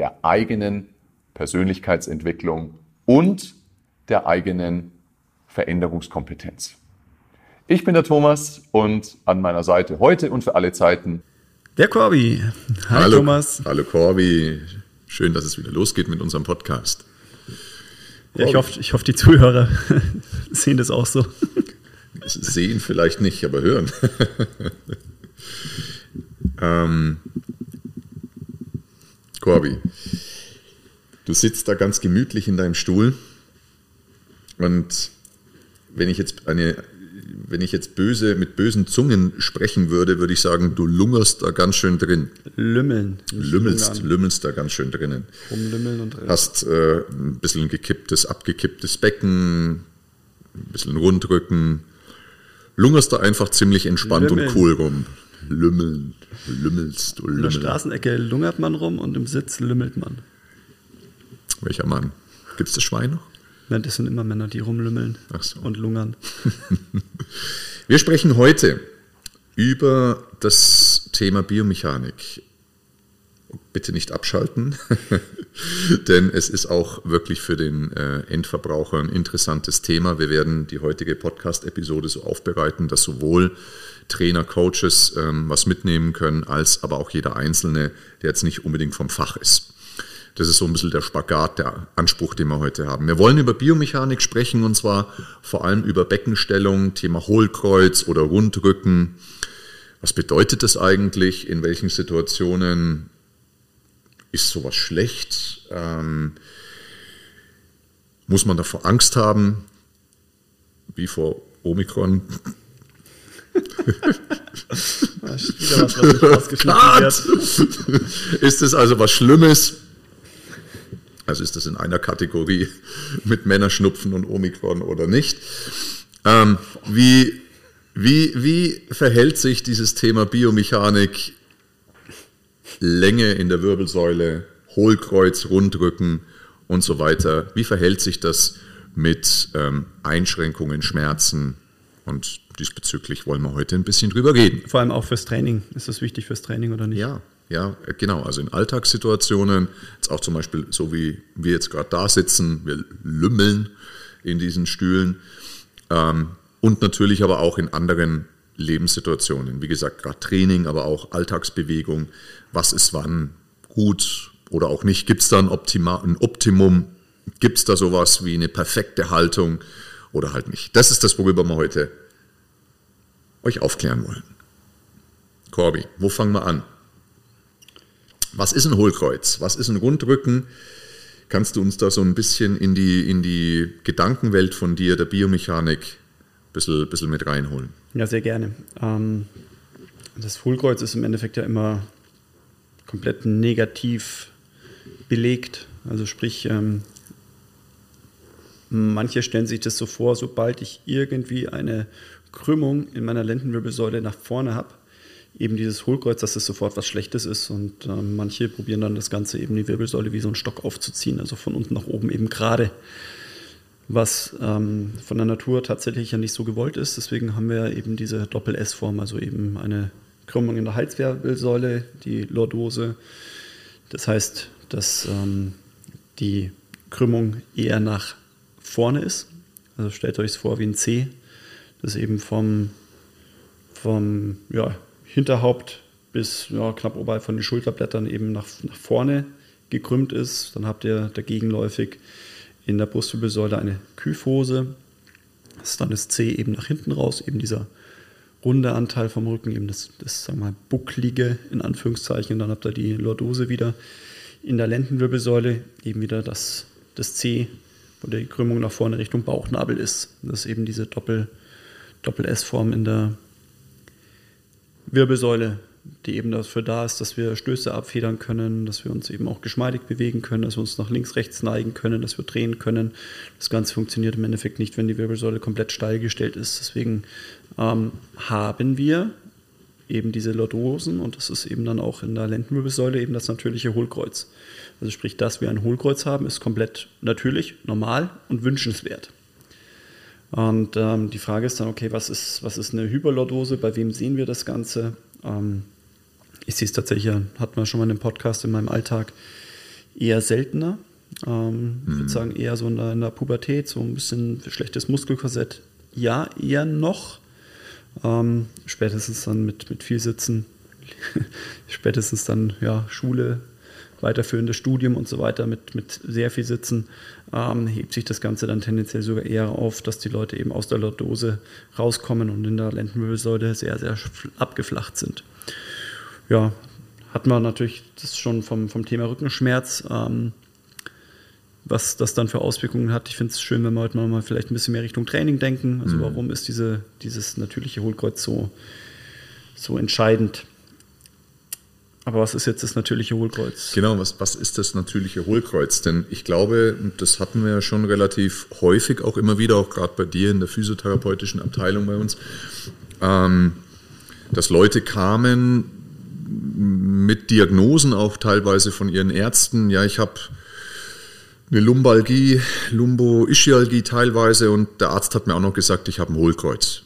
der eigenen Persönlichkeitsentwicklung und der eigenen Veränderungskompetenz. Ich bin der Thomas und an meiner Seite heute und für alle Zeiten der Corby. Hi hallo, Thomas. Hallo Corby. Schön, dass es wieder losgeht mit unserem Podcast. Ja, ich hoffe, ich hoffe, die Zuhörer sehen das auch so. Sehen vielleicht nicht, aber hören. ähm, Corby, du sitzt da ganz gemütlich in deinem Stuhl und wenn ich jetzt eine wenn ich jetzt böse mit bösen Zungen sprechen würde, würde ich sagen, du lungerst da ganz schön drin. Lümmeln. Lümmelst, lümmelst da ganz schön drinnen. Rumlümmeln und Hast äh, ein bisschen gekipptes, abgekipptes Becken, ein bisschen Rundrücken. Lungerst da einfach ziemlich entspannt Lümmeln. und cool rum. Lümmeln, lümmelst du lümmeln. In der Straßenecke lungert man rum und im Sitz lümmelt man. Welcher Mann? Gibt es das Schwein noch? Nein, das sind immer Männer, die rumlümmeln so. und lungern. Wir sprechen heute über das Thema Biomechanik. Bitte nicht abschalten, denn es ist auch wirklich für den äh, Endverbraucher ein interessantes Thema. Wir werden die heutige Podcast-Episode so aufbereiten, dass sowohl Trainer, Coaches ähm, was mitnehmen können, als aber auch jeder Einzelne, der jetzt nicht unbedingt vom Fach ist. Das ist so ein bisschen der Spagat, der Anspruch, den wir heute haben. Wir wollen über Biomechanik sprechen und zwar vor allem über Beckenstellung, Thema Hohlkreuz oder Rundrücken. Was bedeutet das eigentlich? In welchen Situationen ist sowas schlecht? Ähm, muss man davor Angst haben? Wie vor Omikron? Wieder was, was wird. Ist es also was Schlimmes? Also ist das in einer Kategorie mit Männerschnupfen und Omikron oder nicht. Ähm, wie, wie, wie verhält sich dieses Thema Biomechanik, Länge in der Wirbelsäule, Hohlkreuz, Rundrücken und so weiter? Wie verhält sich das mit ähm, Einschränkungen, Schmerzen? Und diesbezüglich wollen wir heute ein bisschen drüber reden. Vor allem auch fürs Training. Ist das wichtig fürs Training oder nicht? Ja, ja, genau. Also in Alltagssituationen, jetzt auch zum Beispiel so wie wir jetzt gerade da sitzen, wir lümmeln in diesen Stühlen ähm, und natürlich aber auch in anderen Lebenssituationen. Wie gesagt, gerade Training, aber auch Alltagsbewegung. Was ist wann gut oder auch nicht? Gibt es da ein, Optima, ein Optimum? Gibt es da sowas wie eine perfekte Haltung oder halt nicht? Das ist das, worüber wir heute euch aufklären wollen. Corby, wo fangen wir an? Was ist ein Hohlkreuz? Was ist ein Rundrücken? Kannst du uns da so ein bisschen in die, in die Gedankenwelt von dir, der Biomechanik, ein bisschen, bisschen mit reinholen? Ja, sehr gerne. Ähm, das Hohlkreuz ist im Endeffekt ja immer komplett negativ belegt. Also sprich, ähm, manche stellen sich das so vor, sobald ich irgendwie eine Krümmung in meiner Lendenwirbelsäule nach vorne habe, eben dieses Hohlkreuz, dass das sofort was Schlechtes ist. Und äh, manche probieren dann das Ganze eben die Wirbelsäule wie so ein Stock aufzuziehen, also von unten nach oben eben gerade. Was ähm, von der Natur tatsächlich ja nicht so gewollt ist. Deswegen haben wir eben diese Doppel-S-Form, also eben eine Krümmung in der Halswirbelsäule, die Lordose. Das heißt, dass ähm, die Krümmung eher nach vorne ist. Also stellt euch es vor wie ein C, das eben vom, vom ja, Hinterhaupt bis ja, knapp oberhalb von den Schulterblättern eben nach, nach vorne gekrümmt ist. Dann habt ihr dagegenläufig in der Brustwirbelsäule eine Kyphose. Das ist dann das C eben nach hinten raus, eben dieser runde Anteil vom Rücken, eben das, das sagen wir mal, bucklige in Anführungszeichen. Und dann habt ihr die Lordose wieder in der Lendenwirbelsäule, eben wieder das, das C, wo die Krümmung nach vorne Richtung Bauchnabel ist. Das ist eben diese Doppel- Doppel-S-Form in der Wirbelsäule die eben dafür da ist, dass wir Stöße abfedern können, dass wir uns eben auch geschmeidig bewegen können, dass wir uns nach links, rechts neigen können, dass wir drehen können. Das Ganze funktioniert im Endeffekt nicht, wenn die Wirbelsäule komplett steil gestellt ist. Deswegen ähm, haben wir eben diese Lordosen und das ist eben dann auch in der Lendenwirbelsäule eben das natürliche Hohlkreuz. Also sprich, dass wir ein Hohlkreuz haben, ist komplett natürlich, normal und wünschenswert. Und ähm, die Frage ist dann, okay, was ist, was ist eine Hyperlordose? Bei wem sehen wir das Ganze? Ähm, ich sehe es tatsächlich, hat man schon mal in einem Podcast in meinem Alltag eher seltener. Ähm, mhm. Ich würde sagen, eher so in der, in der, Pubertät, so ein bisschen schlechtes Muskelkorsett. Ja, eher noch. Ähm, spätestens dann mit, mit viel Sitzen, spätestens dann ja, Schule, weiterführendes Studium und so weiter mit, mit sehr viel Sitzen, ähm, hebt sich das Ganze dann tendenziell sogar eher auf, dass die Leute eben aus der Lordose rauskommen und in der Lendenwirbelsäule sehr, sehr abgeflacht sind. Ja, hat man natürlich das schon vom, vom Thema Rückenschmerz, ähm, was das dann für Auswirkungen hat. Ich finde es schön, wenn wir heute mal vielleicht ein bisschen mehr Richtung Training denken. Also mhm. warum ist diese, dieses natürliche Hohlkreuz so, so entscheidend? Aber was ist jetzt das natürliche Hohlkreuz? Genau, was, was ist das natürliche Hohlkreuz? Denn ich glaube, das hatten wir ja schon relativ häufig, auch immer wieder, auch gerade bei dir in der physiotherapeutischen Abteilung bei uns, ähm, dass Leute kamen mit Diagnosen auch teilweise von ihren Ärzten. Ja, ich habe eine Lumbalgie, Lumbo-Ischialgie teilweise und der Arzt hat mir auch noch gesagt, ich habe ein Hohlkreuz.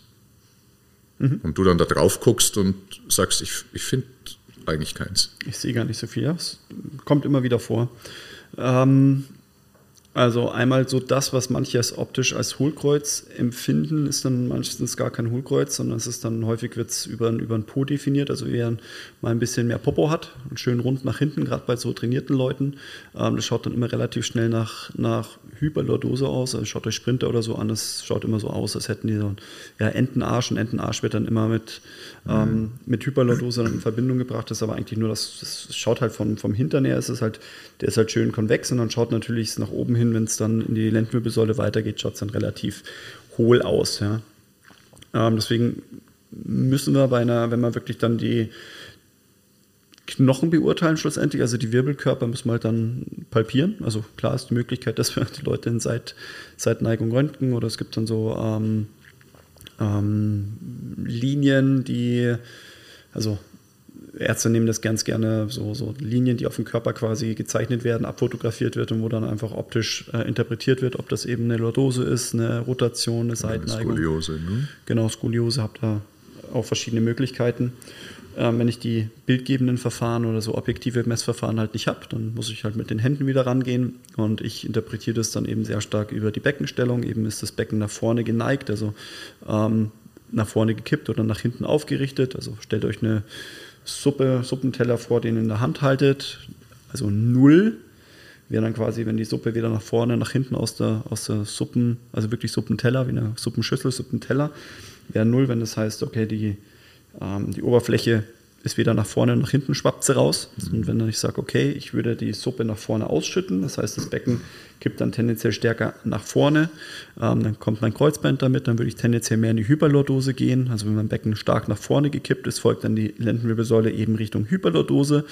Mhm. Und du dann da drauf guckst und sagst, ich, ich finde eigentlich keins. Ich sehe gar nicht so viel. Es kommt immer wieder vor. Ähm, also einmal so das, was manche als optisch als Hohlkreuz empfinden, ist dann meistens gar kein Hohlkreuz, sondern es ist dann häufig wird es über, über ein Po definiert, also wer mal ein bisschen mehr Popo hat und schön rund nach hinten, gerade bei so trainierten Leuten. Ähm, das schaut dann immer relativ schnell nach, nach Hyperlordose aus. Also schaut euch Sprinter oder so an, es schaut immer so aus, als hätten die so ja, Entenarsch und Entenarsch wird dann immer mit, ähm, mhm. mit Hyperlordose in Verbindung gebracht. Ist aber eigentlich nur das, das schaut halt vom, vom Hintern her, ist es halt, der ist halt schön konvex und dann schaut natürlich nach oben hin, wenn es dann in die Lendenwirbelsäule weitergeht, schaut es dann relativ hohl aus. Ja. Ähm, deswegen müssen wir bei einer, wenn man wirklich dann die Knochen beurteilen schlussendlich, also die Wirbelkörper müssen wir halt dann palpieren. Also klar ist die Möglichkeit, dass wir die Leute in Seit, Seitneigung röntgen oder es gibt dann so ähm, ähm, Linien, die, also Ärzte nehmen das ganz gerne, so, so Linien, die auf dem Körper quasi gezeichnet werden, abfotografiert wird und wo dann einfach optisch äh, interpretiert wird, ob das eben eine Lordose ist, eine Rotation, eine Seitneigung. Skoliose, ne? Genau, Skoliose, habt da auch verschiedene Möglichkeiten. Ähm, wenn ich die bildgebenden Verfahren oder so objektive Messverfahren halt nicht habe, dann muss ich halt mit den Händen wieder rangehen und ich interpretiere das dann eben sehr stark über die Beckenstellung. Eben ist das Becken nach vorne geneigt, also ähm, nach vorne gekippt oder nach hinten aufgerichtet. Also stellt euch eine Suppe, Suppenteller vor, den ihr in der Hand haltet. Also null wäre dann quasi, wenn die Suppe wieder nach vorne, nach hinten aus der, aus der Suppen, also wirklich Suppenteller, wie eine Suppenschüssel, Suppenteller, wäre null, wenn das heißt, okay, die ähm, die Oberfläche ist weder nach vorne noch hinten schwappt sie raus. Mhm. Und wenn ich sage, okay, ich würde die Suppe nach vorne ausschütten, das heißt, das Becken kippt dann tendenziell stärker nach vorne, ähm, dann kommt mein Kreuzband damit, dann würde ich tendenziell mehr in die Hyperlordose gehen. Also wenn mein Becken stark nach vorne gekippt ist, folgt dann die Lendenwirbelsäule eben Richtung Hyperlordose.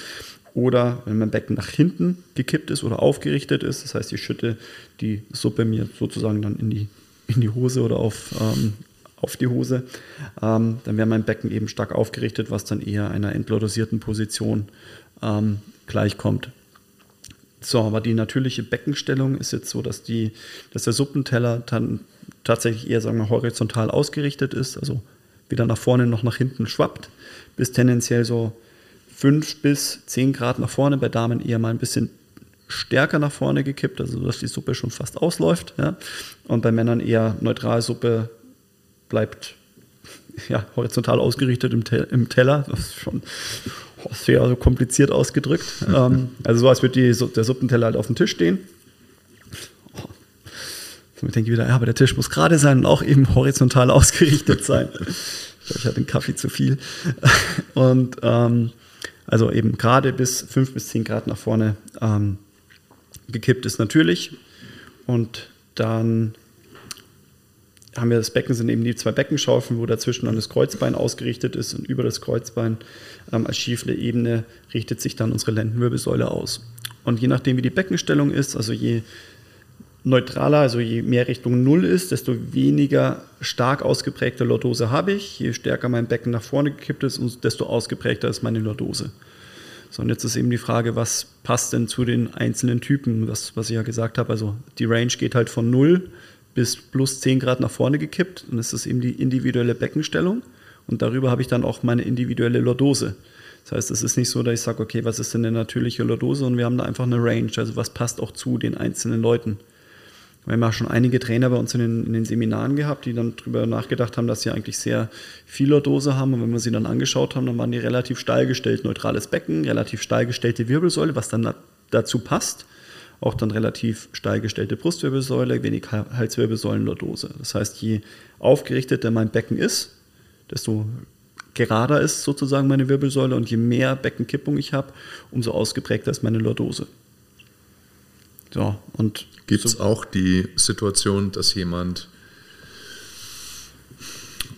Oder wenn mein Becken nach hinten gekippt ist oder aufgerichtet ist, das heißt, ich schütte die Suppe mir sozusagen dann in die, in die Hose oder auf, ähm, auf die Hose, ähm, dann wäre mein Becken eben stark aufgerichtet, was dann eher einer entlordosierten Position ähm, gleichkommt. So, aber die natürliche Beckenstellung ist jetzt so, dass, die, dass der Suppenteller dann tatsächlich eher sagen wir, horizontal ausgerichtet ist, also weder nach vorne noch nach hinten schwappt, bis tendenziell so 5 bis 10 Grad nach vorne, bei Damen eher mal ein bisschen stärker nach vorne gekippt, also dass die Suppe schon fast ausläuft. Ja? Und bei Männern eher neutral Suppe bleibt ja, horizontal ausgerichtet im, Te im Teller. Das ist schon sehr so kompliziert ausgedrückt. ähm, also so, als würde die, der Suppenteller halt auf dem Tisch stehen. Oh. Somit denke ich wieder, ja, aber der Tisch muss gerade sein und auch eben horizontal ausgerichtet sein. ich glaube, ich hatte den Kaffee zu viel. Und ähm, also eben gerade bis 5 bis 10 Grad nach vorne ähm, gekippt ist natürlich. Und dann haben wir das Becken, sind eben die zwei Beckenschaufeln, wo dazwischen dann das Kreuzbein ausgerichtet ist und über das Kreuzbein ähm, als schiefle Ebene richtet sich dann unsere Lendenwirbelsäule aus. Und je nachdem, wie die Beckenstellung ist, also je neutraler, also je mehr Richtung Null ist, desto weniger stark ausgeprägte Lordose habe ich. Je stärker mein Becken nach vorne gekippt ist, desto ausgeprägter ist meine Lordose. So, und jetzt ist eben die Frage, was passt denn zu den einzelnen Typen, was, was ich ja gesagt habe. Also die Range geht halt von 0 bis plus 10 Grad nach vorne gekippt. Das ist eben die individuelle Beckenstellung. Und darüber habe ich dann auch meine individuelle Lordose. Das heißt, es ist nicht so, dass ich sage, okay, was ist denn eine natürliche Lordose? Und wir haben da einfach eine Range. Also was passt auch zu den einzelnen Leuten. Wir haben auch schon einige Trainer bei uns in den, in den, Seminaren gehabt, die dann darüber nachgedacht haben, dass sie eigentlich sehr viel Lordose haben. Und wenn wir sie dann angeschaut haben, dann waren die relativ steil gestellt. Neutrales Becken, relativ steil gestellte Wirbelsäule, was dann dazu passt. Auch dann relativ steil gestellte Brustwirbelsäule, wenig Halswirbelsäulenlordose. Das heißt, je aufgerichteter mein Becken ist, desto gerader ist sozusagen meine Wirbelsäule und je mehr Beckenkippung ich habe, umso ausgeprägter ist meine Lordose. So, und Gibt es so auch die Situation, dass jemand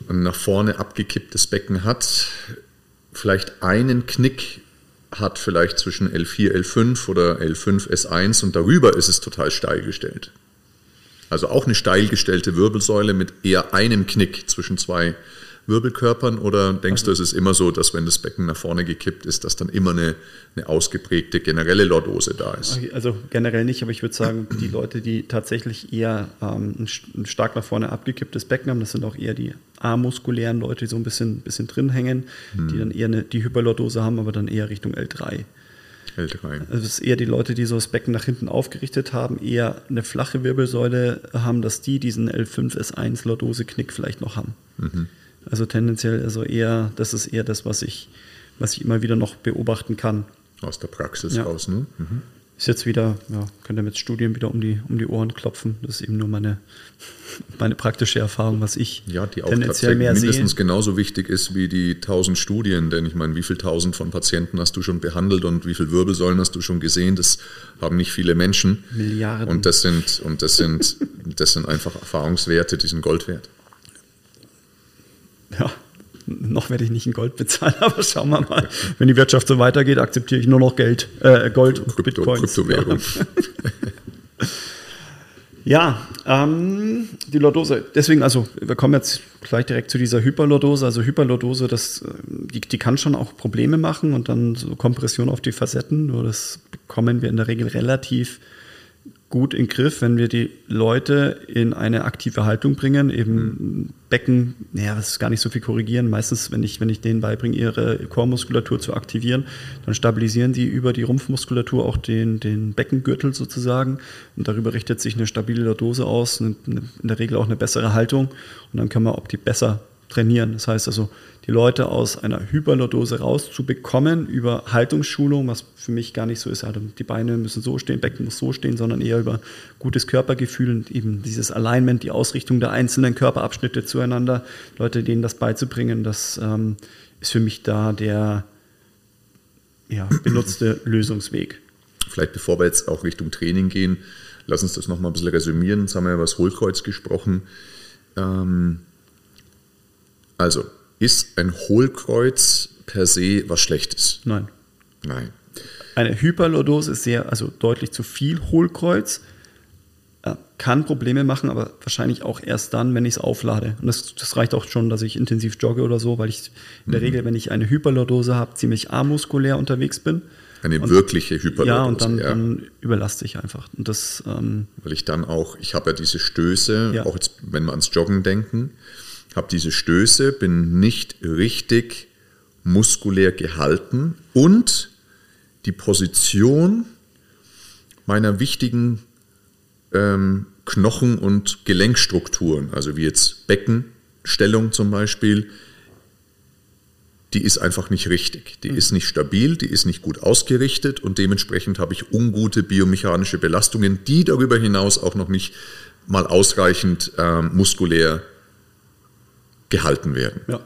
ein nach vorne abgekipptes Becken hat, vielleicht einen Knick hat, vielleicht zwischen L4, L5 oder L5, S1 und darüber ist es total steil gestellt. Also auch eine steil gestellte Wirbelsäule mit eher einem Knick zwischen zwei Wirbelkörpern oder denkst also, du, es ist immer so, dass wenn das Becken nach vorne gekippt ist, dass dann immer eine, eine ausgeprägte generelle Lordose da ist? Also generell nicht, aber ich würde sagen, die Leute, die tatsächlich eher ähm, ein stark nach vorne abgekipptes Becken haben, das sind auch eher die amuskulären Leute, die so ein bisschen, bisschen drin hängen, hm. die dann eher eine, die Hyperlordose haben, aber dann eher Richtung L3. L3. Also es ist eher die Leute, die so das Becken nach hinten aufgerichtet haben, eher eine flache Wirbelsäule haben, dass die diesen L5, S1 Lordose-Knick vielleicht noch haben. Mhm. Also tendenziell, also eher, das ist eher das, was ich, was ich immer wieder noch beobachten kann. Aus der Praxis ja. raus, ne? Mhm. Ist jetzt wieder, ja, könnt ihr mit Studien wieder um die, um die Ohren klopfen. Das ist eben nur meine, meine praktische Erfahrung, was ich ja, die auch tendenziell mehr mindestens sehe. genauso wichtig ist wie die tausend Studien. Denn ich meine, wie viele tausend von Patienten hast du schon behandelt und wie viele Wirbelsäulen hast du schon gesehen? Das haben nicht viele Menschen. Milliarden. Und das sind, und das sind, das sind einfach Erfahrungswerte, die sind Gold wert ja, noch werde ich nicht in Gold bezahlen, aber schauen wir mal. Wenn die Wirtschaft so weitergeht, akzeptiere ich nur noch Geld, äh, Gold und Krypto, Bitcoins. Kryptowährung. ja, ähm, die Lordose. Deswegen, also wir kommen jetzt gleich direkt zu dieser Hyperlordose. Also Hyperlordose, das, äh, die, die kann schon auch Probleme machen und dann so Kompression auf die Facetten. Nur das bekommen wir in der Regel relativ gut in Griff, wenn wir die Leute in eine aktive Haltung bringen, eben. Becken, naja, das ist gar nicht so viel korrigieren. Meistens, wenn ich, wenn ich denen beibringe, ihre Chormuskulatur zu aktivieren, dann stabilisieren die über die Rumpfmuskulatur auch den, den Beckengürtel sozusagen. Und darüber richtet sich eine stabile Lordose aus, eine, in der Regel auch eine bessere Haltung. Und dann können wir auch die besser trainieren. Das heißt also, die Leute aus einer Hyperlordose rauszubekommen über Haltungsschulung, was für mich gar nicht so ist. Also die Beine müssen so stehen, Becken muss so stehen, sondern eher über gutes Körpergefühl und eben dieses Alignment, die Ausrichtung der einzelnen Körperabschnitte zueinander, Leute denen das beizubringen, das ähm, ist für mich da der ja, benutzte Lösungsweg. Vielleicht bevor wir jetzt auch Richtung Training gehen, lass uns das nochmal ein bisschen resümieren. Jetzt haben wir über das Hohlkreuz gesprochen. Ähm, also, ist ein Hohlkreuz per se was Schlechtes? Nein. Nein. Eine Hyperlordose ist sehr, also deutlich zu viel Hohlkreuz. Äh, kann Probleme machen, aber wahrscheinlich auch erst dann, wenn ich es auflade. Und das, das, reicht auch schon, dass ich intensiv jogge oder so, weil ich in der mhm. Regel, wenn ich eine Hyperlordose habe, ziemlich amuskulär unterwegs bin. Eine und, wirkliche Hyperlordose. Ja, und dann, ja. dann überlaste ich einfach. Und das, ähm, weil ich dann auch, ich habe ja diese Stöße, ja. auch jetzt, wenn wir ans Joggen denken, habe diese Stöße, bin nicht richtig muskulär gehalten und die Position meiner wichtigen ähm, Knochen- und Gelenkstrukturen, also wie jetzt Beckenstellung zum Beispiel, die ist einfach nicht richtig. Die ist nicht stabil, die ist nicht gut ausgerichtet und dementsprechend habe ich ungute biomechanische Belastungen, die darüber hinaus auch noch nicht mal ausreichend ähm, muskulär gehalten werden. Ja.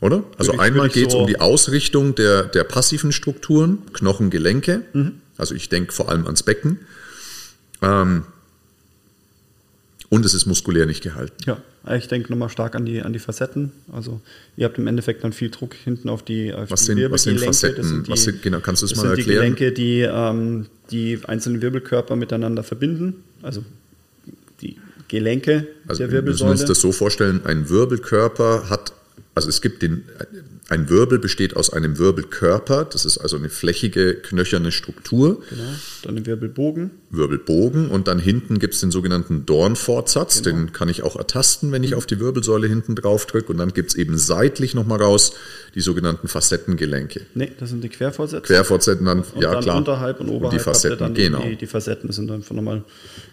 Oder? Also ich, einmal geht es so um die Ausrichtung der, der passiven Strukturen, Knochen, Gelenke. Mhm. Also ich denke vor allem ans Becken. Ähm, Und es ist muskulär nicht gehalten. Ja, ich denke nochmal stark an die, an die Facetten. Also ihr habt im Endeffekt dann viel Druck hinten auf die, auf was die sind, was sind Facetten? Das sind die, was sind, genau, kannst du es das mal sind erklären? die Gelenke, die ähm, die einzelnen Wirbelkörper miteinander verbinden. Also Gelenke Also der wir müssen Wirbelsäule. uns das so vorstellen, ein Wirbelkörper hat, also es gibt den, ein Wirbel besteht aus einem Wirbelkörper, das ist also eine flächige, knöcherne Struktur, genau, dann den Wirbelbogen. Wirbelbogen und dann hinten gibt es den sogenannten Dornfortsatz, Genau. den kann ich auch ertasten, wenn ich auf die Wirbelsäule hinten drauf drücke und dann gibt es eben seitlich nochmal raus die sogenannten Facettengelenke. Nee, das sind die Querfortsätze. Querfortsätzen dann, Und ja dann klar. unterhalb und oberhalb die Facetten, dann genau. die, die Facetten. Sind einfach nochmal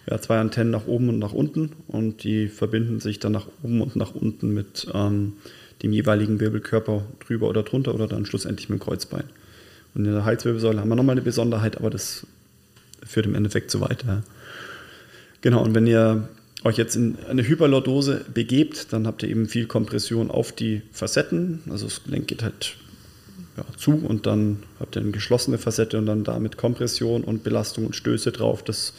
ja, zwei Antennen nach oben und nach unten und die verbinden sich dann nach oben und nach unten mit ähm, dem jeweiligen Wirbelkörper drüber oder drunter oder dann schlussendlich mit dem Kreuzbein. Und in der Halswirbelsäule haben wir nochmal eine Besonderheit, aber das führt im Endeffekt zu weit. Ja. Genau, und wenn ihr euch jetzt in eine Hyperlordose begebt, dann habt ihr eben viel Kompression auf die Facetten. Also das Gelenk geht halt ja, zu und dann habt ihr eine geschlossene Facette und dann damit Kompression und Belastung und Stöße drauf. Das,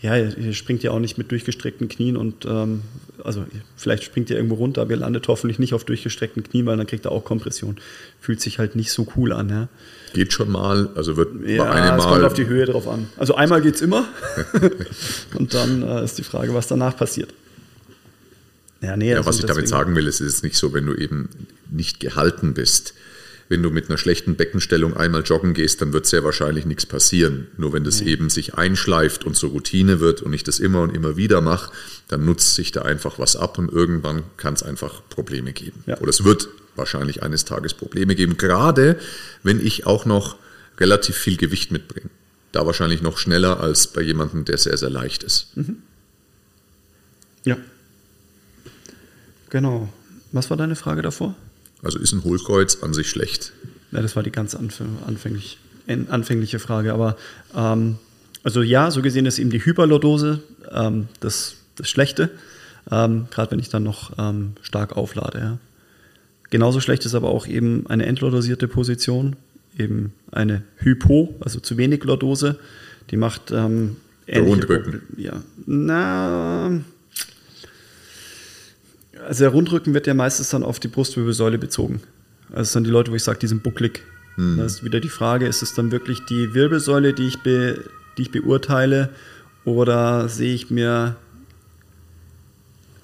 ja, ihr springt ja auch nicht mit durchgestreckten Knien und ähm, also vielleicht springt ihr irgendwo runter, aber ihr landet hoffentlich nicht auf durchgestreckten Knien, weil dann kriegt ihr auch Kompression. Fühlt sich halt nicht so cool an. Ja, Geht schon mal, also wird ja bei einem es kommt Mal auf die Höhe drauf an. Also einmal geht es immer und dann äh, ist die Frage, was danach passiert. Ja, nee, Ja, also was ich damit sagen will, ist, es ist nicht so, wenn du eben nicht gehalten bist. Wenn du mit einer schlechten Beckenstellung einmal joggen gehst, dann wird sehr wahrscheinlich nichts passieren. Nur wenn das eben sich einschleift und zur Routine wird und ich das immer und immer wieder mache, dann nutzt sich da einfach was ab und irgendwann kann es einfach Probleme geben. Ja. Oder es wird wahrscheinlich eines Tages Probleme geben, gerade wenn ich auch noch relativ viel Gewicht mitbringe. Da wahrscheinlich noch schneller als bei jemandem, der sehr, sehr leicht ist. Ja. Genau. Was war deine Frage davor? Also ist ein Hohlkreuz an sich schlecht. Ja, das war die ganz anf anfänglich, anfängliche Frage. Aber ähm, also ja, so gesehen ist eben die Hyperlordose ähm, das, das Schlechte, ähm, gerade wenn ich dann noch ähm, stark auflade. Ja. Genauso schlecht ist aber auch eben eine entlordosierte Position, eben eine Hypo, also zu wenig Lordose. Die macht ähm, ähnliche Rundrücken. Ja, na, also der Rundrücken wird ja meistens dann auf die Brustwirbelsäule bezogen. Also es sind die Leute, wo ich sage, die sind bucklig. Da ist wieder die Frage, ist es dann wirklich die Wirbelsäule, die ich, be, die ich beurteile, oder sehe ich mir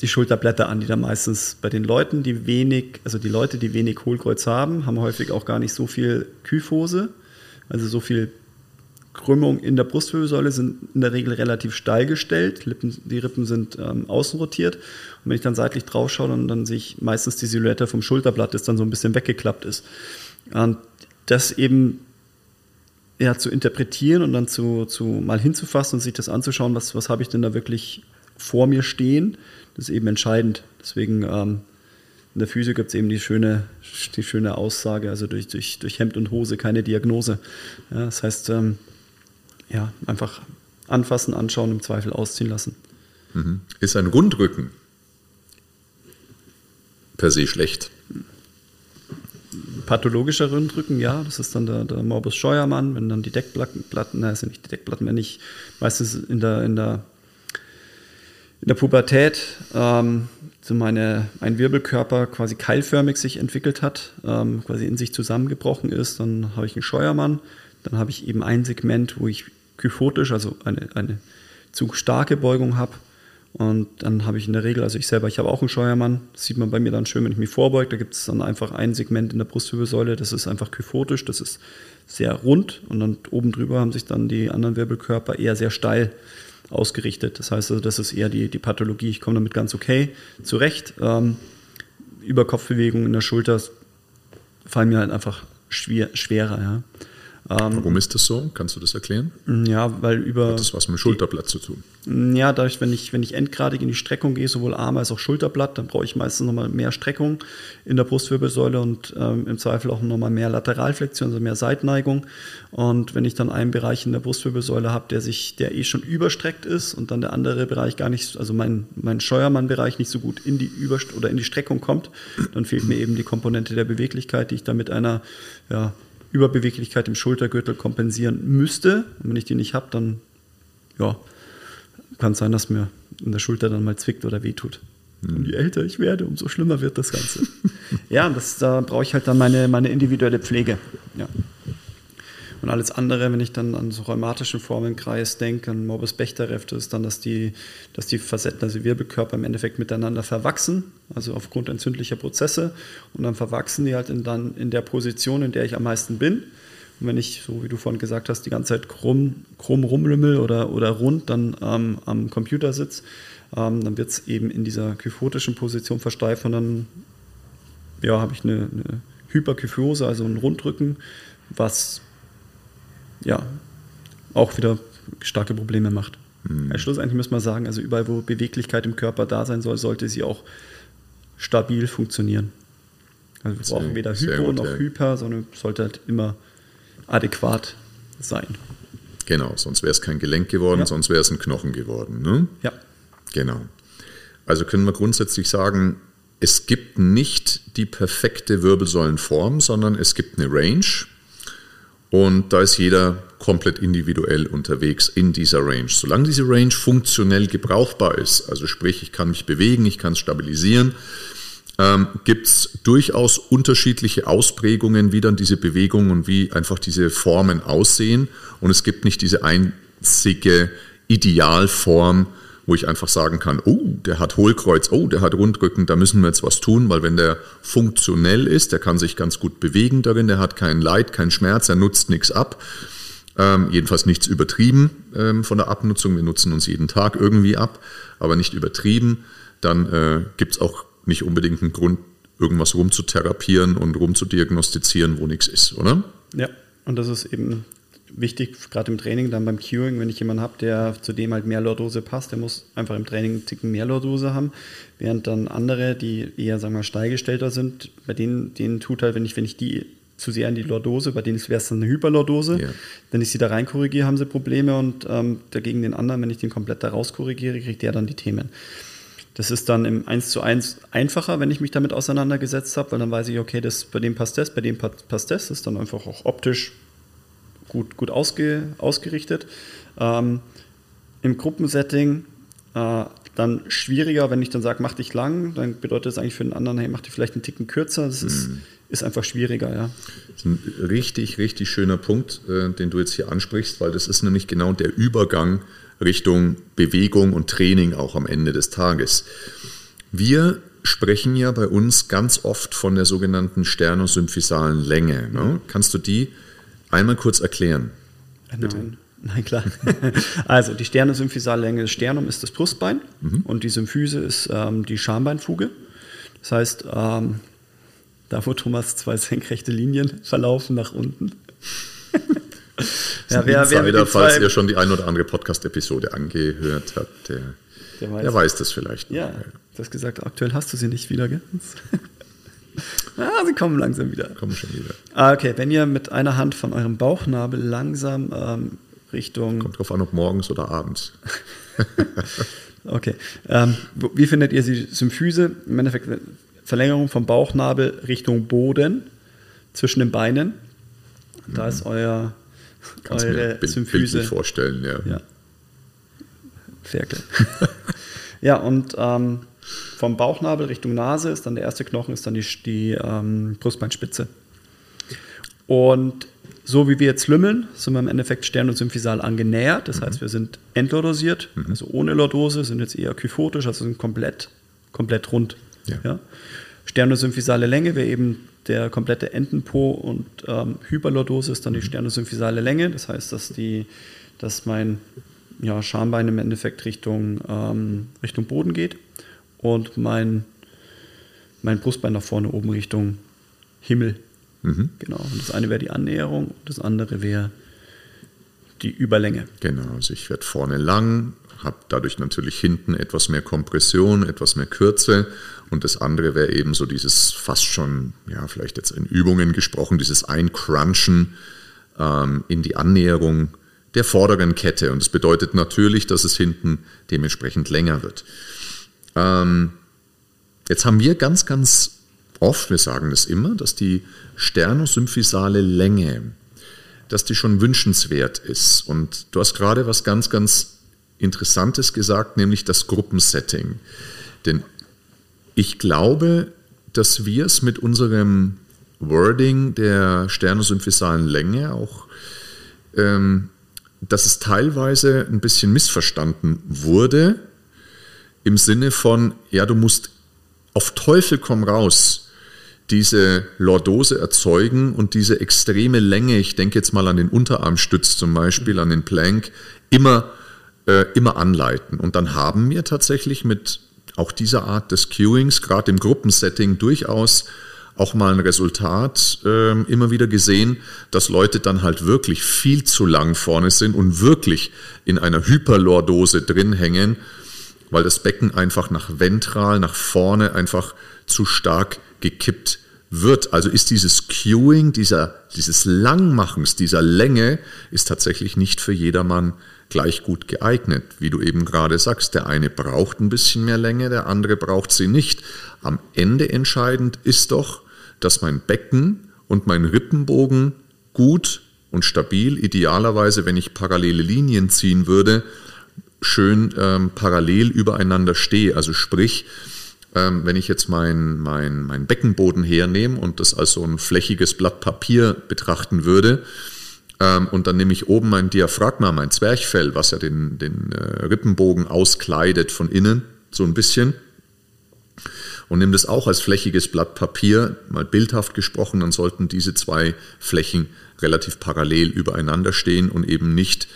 die Schulterblätter an, die dann meistens bei den Leuten, die wenig, also die Leute, die wenig Hohlkreuz haben, haben häufig auch gar nicht so viel Kyphose, also so viel Krümmung in der Brustwirbelsäule sind in der Regel relativ steil gestellt. Lippen, die Rippen sind ähm, außen rotiert. Und wenn ich dann seitlich drauf schaue, dann, dann sehe ich meistens die Silhouette vom Schulterblatt, das dann so ein bisschen weggeklappt ist. Und das eben ja, zu interpretieren und dann zu, zu mal hinzufassen und sich das anzuschauen, was, was habe ich denn da wirklich vor mir stehen, das ist eben entscheidend. Deswegen ähm, in der Physik gibt es eben die schöne, die schöne Aussage, also durch, durch, durch Hemd und Hose keine Diagnose. Ja, das heißt, ähm, ja, einfach anfassen, anschauen, im Zweifel ausziehen lassen. Ist ein Rundrücken per se schlecht? Pathologischer Rundrücken, ja, das ist dann der, der Morbus Scheuermann, wenn dann die Deckplatten, Platten, na, sind nicht die Deckplatten, wenn ich meistens in der, in der, in der Pubertät ähm, so meine, ein Wirbelkörper quasi keilförmig sich entwickelt hat, ähm, quasi in sich zusammengebrochen ist, dann habe ich einen Scheuermann, dann habe ich eben ein Segment, wo ich kyphotisch, also eine, eine zu starke Beugung habe. Und dann habe ich in der Regel, also ich selber, ich habe auch einen Scheuermann, das sieht man bei mir dann schön, wenn ich mich vorbeuge, da gibt es dann einfach ein Segment in der Brustwirbelsäule, das ist einfach kyphotisch, das ist sehr rund und dann oben drüber haben sich dann die anderen Wirbelkörper eher sehr steil ausgerichtet. Das heißt also, das ist eher die, die Pathologie, ich komme damit ganz okay zurecht. Ähm, Überkopfbewegungen in der Schulter fallen mir halt einfach schwer, schwerer. Ja. Ähm, Warum ist das so? Kannst du das erklären? ja, weil über. Hat das was mit dem Schulterblatt zu tun? Ja, dadurch, wenn ich, wenn ich endgradig in die Streckung gehe, sowohl Arm als auch Schulterblatt, dann brauche ich meistens nochmal mehr Streckung in der Brustwirbelsäule und ähm, im Zweifel auch nochmal mehr Lateralflexion, also mehr Seitneigung. Und wenn ich dann einen Bereich in der Brustwirbelsäule habe, der sich, der eh schon überstreckt ist und dann der andere Bereich gar nicht, also mein, mein Scheuermann-Bereich nicht so gut in die Überst oder in die Streckung kommt, dann fehlt mir eben die Komponente der Beweglichkeit, die ich dann mit einer ja, Überbeweglichkeit im Schultergürtel kompensieren müsste. Und wenn ich die nicht habe, dann ja, kann sein, dass mir in der Schulter dann mal zwickt oder wehtut. Mhm. Und je älter ich werde, umso schlimmer wird das Ganze. ja, das, da brauche ich halt dann meine, meine individuelle Pflege. Ja. Und alles andere, wenn ich dann an so rheumatischen Formenkreis denke, an Morbus Bechterew, das ist dann, dass die, dass die Facetten, also Wirbelkörper im Endeffekt miteinander verwachsen, also aufgrund entzündlicher Prozesse. Und dann verwachsen die halt in, dann in der Position, in der ich am meisten bin. Und wenn ich, so wie du vorhin gesagt hast, die ganze Zeit krumm, krumm rumlümmel oder, oder rund dann ähm, am Computer sitze, ähm, dann wird es eben in dieser kyphotischen Position versteift und dann ja, habe ich eine, eine Hyperkyphose, also einen Rundrücken, was ja auch wieder starke Probleme macht. Mhm. Schlussendlich muss man sagen, also überall, wo Beweglichkeit im Körper da sein soll, sollte sie auch stabil funktionieren. Also wir brauchen weder Hypo gut, noch ja. Hyper, sondern sollte halt immer adäquat sein. Genau, sonst wäre es kein Gelenk geworden, ja. sonst wäre es ein Knochen geworden. Ne? Ja. Genau. Also können wir grundsätzlich sagen, es gibt nicht die perfekte Wirbelsäulenform, sondern es gibt eine Range. Und da ist jeder komplett individuell unterwegs in dieser Range. Solange diese Range funktionell gebrauchbar ist, also sprich, ich kann mich bewegen, ich kann es stabilisieren, ähm, gibt es durchaus unterschiedliche Ausprägungen, wie dann diese Bewegungen und wie einfach diese Formen aussehen. Und es gibt nicht diese einzige Idealform, wo ich einfach sagen kann, oh, der hat Hohlkreuz, oh, der hat Rundrücken, da müssen wir jetzt was tun, weil wenn der funktionell ist, der kann sich ganz gut bewegen darin, der hat kein Leid, kein Schmerz, er nutzt nichts ab. Ähm, jedenfalls nichts übertrieben ähm, von der Abnutzung. Wir nutzen uns jeden Tag irgendwie ab, aber nicht übertrieben. Dann äh, gibt es auch nicht unbedingt einen Grund, irgendwas rumzutherapieren und rumzudiagnostizieren, wo nichts ist, oder? Ja, und das ist eben wichtig, gerade im Training, dann beim Curing, wenn ich jemanden habe, der zu dem halt mehr Lordose passt, der muss einfach im Training einen Ticken mehr Lordose haben, während dann andere, die eher, sagen wir, steigestellter sind, bei denen, denen tut halt, wenn ich, wenn ich die zu sehr in die Lordose, bei denen wäre es dann eine Hyperlordose. Ja. Wenn ich sie da rein korrigiere, haben sie Probleme und ähm, dagegen den anderen, wenn ich den komplett da raus korrigiere, kriegt der dann die Themen. Das ist dann im 1 zu 1 einfacher, wenn ich mich damit auseinandergesetzt habe, weil dann weiß ich, okay, das, bei dem passt das, bei dem passt das, das ist dann einfach auch optisch gut, gut ausge, ausgerichtet. Ähm, Im Gruppensetting äh, dann schwieriger, wenn ich dann sage, mach dich lang, dann bedeutet das eigentlich für den anderen, hey, mach dich vielleicht einen Ticken kürzer. Das ist, mhm. ist einfach schwieriger, ja. Das ist ein richtig, richtig schöner Punkt, äh, den du jetzt hier ansprichst, weil das ist nämlich genau der Übergang Richtung Bewegung und Training auch am Ende des Tages. Wir sprechen ja bei uns ganz oft von der sogenannten sternosymphysalen Länge. Ne? Kannst du die einmal kurz erklären? Bitte. Nein. Nein, klar. also die sternosymphysale Länge des Sternum ist das Brustbein mhm. und die Symphyse ist ähm, die Schambeinfuge. Das heißt, ähm, da wo Thomas zwei senkrechte Linien verlaufen nach unten. ja, wer, Insider, wer falls ihr schon die ein oder andere Podcast-Episode angehört habt, der, der, weiß, der weiß das vielleicht. Noch. Ja, du hast gesagt, aktuell hast du sie nicht wieder, gell? Ah, sie kommen langsam wieder. Kommen schon wieder. Ah, okay, wenn ihr mit einer Hand von eurem Bauchnabel langsam ähm, Richtung. Kommt drauf an, ob morgens oder abends. okay. Ähm, wie findet ihr die Symphyse? Im Endeffekt Verlängerung vom Bauchnabel Richtung Boden zwischen den Beinen. Da ist euer Kannst eure mir Symphyse. vorstellen, ja. ja. Ferkel. ja, und ähm, vom Bauchnabel Richtung Nase ist dann der erste Knochen, ist dann die, die ähm, Brustbeinspitze. Und so wie wir jetzt lümmeln, sind wir im Endeffekt stern- und symphysal angenähert. Das mhm. heißt, wir sind entlordosiert, mhm. also ohne Lordose, sind jetzt eher kyphotisch, also sind komplett, komplett rund. Ja. Ja? Sternosymphysale Länge wäre eben der komplette Entenpo und ähm, Hyperlordose ist dann die mhm. sternosymphysale Länge. Das heißt, dass, die, dass mein ja, Schambein im Endeffekt Richtung, ähm, Richtung Boden geht und mein, mein Brustbein nach vorne oben Richtung Himmel. Mhm. Genau. Und das eine wäre die Annäherung und das andere wäre die Überlänge. Genau, also ich werde vorne lang, habe dadurch natürlich hinten etwas mehr Kompression, etwas mehr Kürze und das andere wäre eben so dieses fast schon, ja, vielleicht jetzt in Übungen gesprochen, dieses Eincrunchen ähm, in die Annäherung der vorderen Kette. Und das bedeutet natürlich, dass es hinten dementsprechend länger wird. Ähm, jetzt haben wir ganz, ganz oft, wir sagen das immer, dass die sternosymphysale Länge, dass die schon wünschenswert ist. Und du hast gerade was ganz, ganz Interessantes gesagt, nämlich das Gruppensetting. Denn ich glaube, dass wir es mit unserem Wording der sternosymphysalen Länge auch, ähm, dass es teilweise ein bisschen missverstanden wurde, im Sinne von, ja, du musst auf Teufel komm raus diese Lordose erzeugen und diese extreme Länge, ich denke jetzt mal an den Unterarmstütz zum Beispiel, an den Plank, immer, äh, immer anleiten. Und dann haben wir tatsächlich mit auch dieser Art des Cueings, gerade im Gruppensetting, durchaus auch mal ein Resultat äh, immer wieder gesehen, dass Leute dann halt wirklich viel zu lang vorne sind und wirklich in einer Hyperlordose drin hängen, weil das Becken einfach nach ventral, nach vorne einfach zu stark gekippt wird. Also ist dieses Cueing, dieser, dieses Langmachens, dieser Länge, ist tatsächlich nicht für jedermann gleich gut geeignet. Wie du eben gerade sagst, der eine braucht ein bisschen mehr Länge, der andere braucht sie nicht. Am Ende entscheidend ist doch, dass mein Becken und mein Rippenbogen gut und stabil, idealerweise, wenn ich parallele Linien ziehen würde, schön ähm, parallel übereinander stehe. Also sprich, ähm, wenn ich jetzt mein, mein, mein Beckenboden hernehme und das als so ein flächiges Blatt Papier betrachten würde, ähm, und dann nehme ich oben mein Diaphragma, mein Zwerchfell, was ja den, den äh, Rippenbogen auskleidet von innen, so ein bisschen, und nehme das auch als flächiges Blatt Papier, mal bildhaft gesprochen, dann sollten diese zwei Flächen relativ parallel übereinander stehen und eben nicht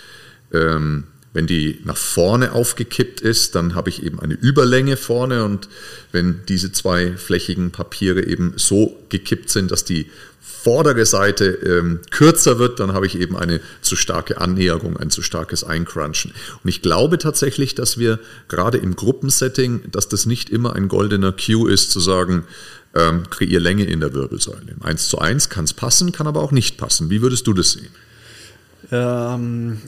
ähm, wenn die nach vorne aufgekippt ist, dann habe ich eben eine Überlänge vorne und wenn diese zwei flächigen Papiere eben so gekippt sind, dass die vordere Seite ähm, kürzer wird, dann habe ich eben eine zu starke Annäherung, ein zu starkes Eincrunchen. Und ich glaube tatsächlich, dass wir gerade im Gruppensetting, dass das nicht immer ein goldener Cue ist, zu sagen, ähm, kreier Länge in der Wirbelsäule. Im 1 zu 1 kann es passen, kann aber auch nicht passen. Wie würdest du das sehen? Ähm,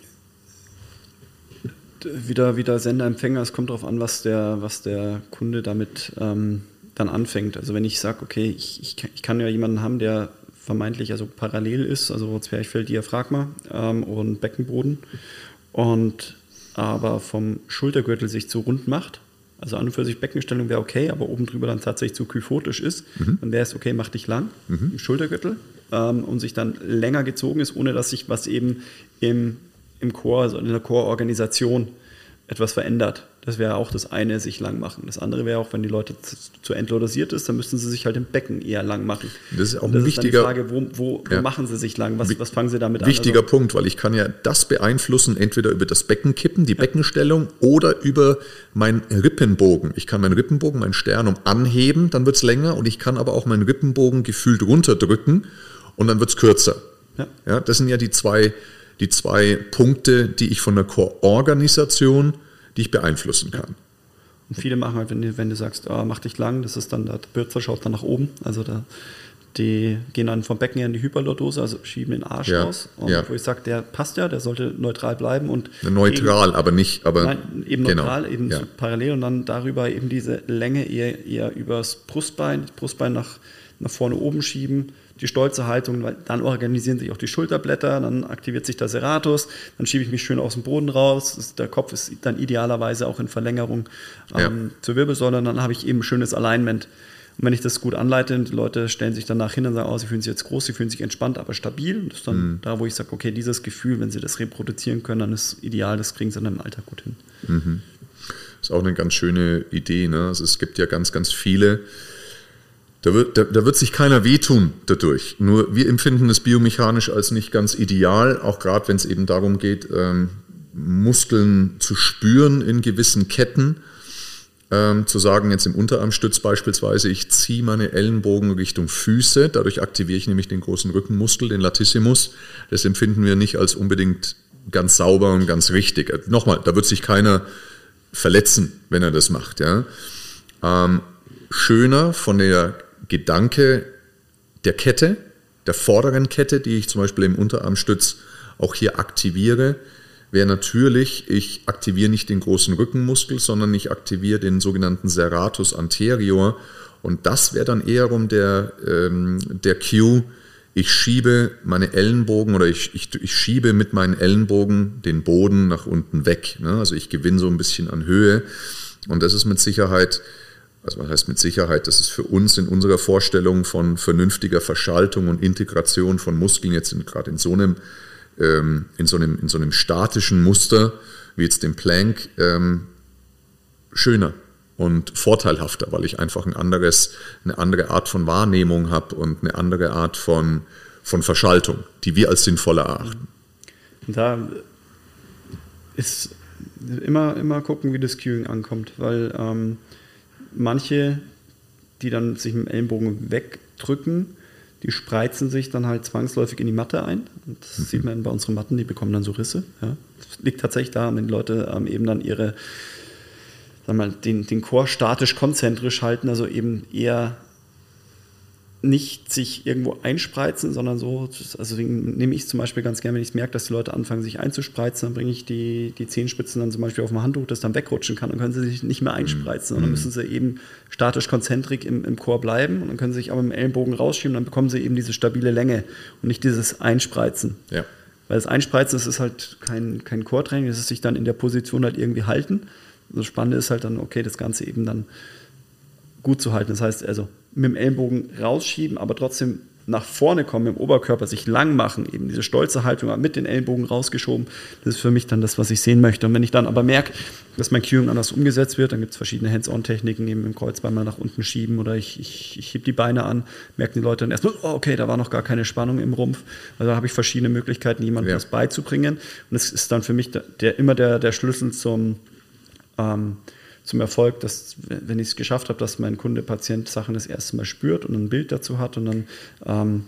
wieder, wieder Sender-Empfänger, es kommt darauf an, was der, was der Kunde damit ähm, dann anfängt. Also wenn ich sage, okay, ich, ich, ich, kann ja jemanden haben, der vermeintlich also parallel ist, also Zwerchfell, Diaphragma ähm, und Beckenboden und aber vom Schultergürtel sich zu rund macht, also an und für sich Beckenstellung wäre okay, aber oben drüber dann tatsächlich zu kyphotisch ist, mhm. dann wäre es okay, mach dich lang mhm. im Schultergürtel ähm, und sich dann länger gezogen ist, ohne dass sich was eben im im Chor, also in der Chororganisation etwas verändert. Das wäre auch das eine, sich lang machen. Das andere wäre auch, wenn die Leute zu, zu entlodosiert ist, dann müssten sie sich halt im Becken eher lang machen. Das ist auch das ein wichtiger. Ist Frage, wo, wo, wo machen sie sich lang? Was, was fangen sie damit wichtiger an? Wichtiger also, Punkt, weil ich kann ja das beeinflussen, entweder über das Becken kippen, die ja. Beckenstellung, oder über meinen Rippenbogen. Ich kann meinen Rippenbogen, mein Sternum anheben, dann wird es länger, und ich kann aber auch meinen Rippenbogen gefühlt runterdrücken und dann wird es kürzer. Ja. ja. das sind ja die zwei die zwei Punkte, die ich von der Koorganisation, die ich beeinflussen kann. Und viele machen halt, wenn du, wenn du sagst, oh, mach dich lang, das ist dann, der Bürzer schaut dann nach oben, also da, die gehen dann vom Becken her in die Hyperlordose, also schieben den Arsch ja, raus. Und ja. wo ich sage, der passt ja, der sollte neutral bleiben und neutral, eben, aber nicht, aber nein, eben genau, neutral, eben ja. parallel und dann darüber eben diese Länge eher, eher übers Brustbein, das Brustbein nach, nach vorne oben schieben die stolze Haltung, weil dann organisieren sich auch die Schulterblätter, dann aktiviert sich der Serratus, dann schiebe ich mich schön aus dem Boden raus, der Kopf ist dann idealerweise auch in Verlängerung ähm, ja. zur Wirbelsäule, dann habe ich eben ein schönes Alignment. Und wenn ich das gut anleite, die Leute stellen sich danach hin und sagen, oh, sie fühlen sich jetzt groß, sie fühlen sich entspannt, aber stabil. Und das ist dann mhm. da, wo ich sage, okay, dieses Gefühl, wenn sie das reproduzieren können, dann ist ideal, das kriegen sie dann im Alltag gut hin. Mhm. Das ist auch eine ganz schöne Idee. Ne? Also es gibt ja ganz, ganz viele da wird, da, da wird sich keiner wehtun dadurch. Nur wir empfinden es biomechanisch als nicht ganz ideal, auch gerade wenn es eben darum geht, ähm, Muskeln zu spüren in gewissen Ketten. Ähm, zu sagen, jetzt im Unterarmstütz beispielsweise, ich ziehe meine Ellenbogen Richtung Füße, dadurch aktiviere ich nämlich den großen Rückenmuskel, den Latissimus. Das empfinden wir nicht als unbedingt ganz sauber und ganz richtig. Äh, nochmal, da wird sich keiner verletzen, wenn er das macht. Ja. Ähm, schöner von der Gedanke der Kette, der vorderen Kette, die ich zum Beispiel im Unterarmstütz auch hier aktiviere, wäre natürlich, ich aktiviere nicht den großen Rückenmuskel, sondern ich aktiviere den sogenannten Serratus anterior. Und das wäre dann eher um der, ähm, der Cue ich schiebe meine Ellenbogen oder ich, ich, ich schiebe mit meinen Ellenbogen den Boden nach unten weg. Ne? Also ich gewinne so ein bisschen an Höhe. Und das ist mit Sicherheit, also was heißt mit Sicherheit, das ist für uns in unserer Vorstellung von vernünftiger Verschaltung und Integration von Muskeln jetzt gerade in so einem, ähm, in so einem, in so einem statischen Muster wie jetzt dem Plank ähm, schöner und vorteilhafter, weil ich einfach ein anderes, eine andere Art von Wahrnehmung habe und eine andere Art von, von Verschaltung, die wir als sinnvoll erachten. Da ist immer, immer gucken, wie das Queuing ankommt, weil ähm, manche, die dann sich mit dem Ellenbogen wegdrücken, die spreizen sich dann halt zwangsläufig in die Matte ein. Und das mhm. sieht man bei unseren Matten, die bekommen dann so Risse. Ja. Das liegt tatsächlich daran, wenn die Leute ähm, eben dann ihre sagen wir mal, den, den Chor statisch konzentrisch halten, also eben eher nicht sich irgendwo einspreizen, sondern so, also nehme ich zum Beispiel ganz gerne, wenn ich merke, dass die Leute anfangen, sich einzuspreizen, dann bringe ich die, die Zehenspitzen dann zum Beispiel auf dem Handtuch, das dann wegrutschen kann, dann können sie sich nicht mehr einspreizen, sondern mhm. müssen sie eben statisch konzentrik im, im Chor bleiben und dann können sie sich aber im Ellenbogen rausschieben, dann bekommen sie eben diese stabile Länge und nicht dieses Einspreizen. Ja. Weil das Einspreizen, das ist halt kein, kein Chortraining, das ist sich dann in der Position halt irgendwie halten, das Spannende ist halt dann, okay, das Ganze eben dann gut zu halten. Das heißt also mit dem Ellenbogen rausschieben, aber trotzdem nach vorne kommen, im Oberkörper sich lang machen, eben diese stolze Haltung mit den Ellenbogen rausgeschoben, das ist für mich dann das, was ich sehen möchte. Und wenn ich dann aber merke, dass mein Cueing anders umgesetzt wird, dann gibt es verschiedene Hands-on-Techniken, eben im Kreuzbein mal nach unten schieben oder ich, ich, ich hebe die Beine an, merken die Leute dann erstmal, oh, okay, da war noch gar keine Spannung im Rumpf. Also da habe ich verschiedene Möglichkeiten, jemandem ja. das beizubringen. Und das ist dann für mich der, der immer der, der Schlüssel zum, ähm, zum Erfolg, dass, wenn ich es geschafft habe, dass mein Kunde, Patient Sachen das erste Mal spürt und ein Bild dazu hat und dann ähm,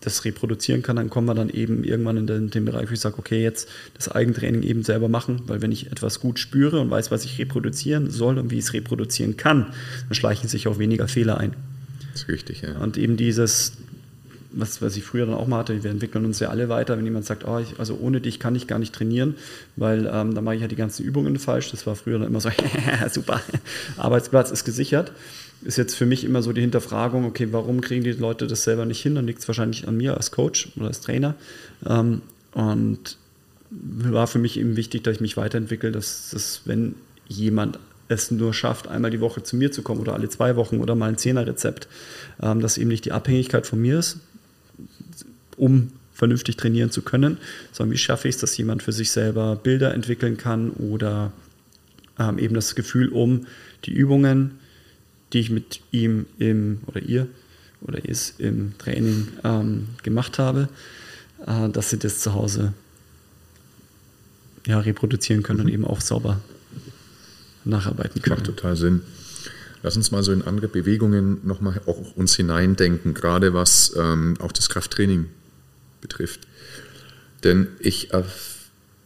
das reproduzieren kann, dann kommen wir dann eben irgendwann in den, den, Bereich, wo ich sage, okay, jetzt das Eigentraining eben selber machen, weil wenn ich etwas gut spüre und weiß, was ich reproduzieren soll und wie ich es reproduzieren kann, dann schleichen sich auch weniger Fehler ein. Das ist richtig, ja. Und eben dieses, was, was ich früher dann auch mal hatte, wir entwickeln uns ja alle weiter, wenn jemand sagt, oh, ich, also ohne dich kann ich gar nicht trainieren, weil ähm, da mache ich ja die ganzen Übungen falsch. Das war früher dann immer so, super, Arbeitsplatz ist gesichert. Ist jetzt für mich immer so die Hinterfragung, okay, warum kriegen die Leute das selber nicht hin? Dann liegt es wahrscheinlich an mir als Coach oder als Trainer. Ähm, und war für mich eben wichtig, dass ich mich weiterentwickle, dass, dass wenn jemand es nur schafft, einmal die Woche zu mir zu kommen oder alle zwei Wochen oder mal ein Zehnerrezept, ähm, dass eben nicht die Abhängigkeit von mir ist, um vernünftig trainieren zu können, sondern wie schaffe ich es, dass jemand für sich selber Bilder entwickeln kann oder ähm, eben das Gefühl um die Übungen, die ich mit ihm im oder ihr oder ist im Training ähm, gemacht habe, äh, dass sie das zu Hause ja, reproduzieren können mhm. und eben auch sauber nacharbeiten können. Macht total Sinn. Lass uns mal so in andere Bewegungen nochmal auch uns hineindenken, gerade was ähm, auch das Krafttraining betrifft. Denn ich äh,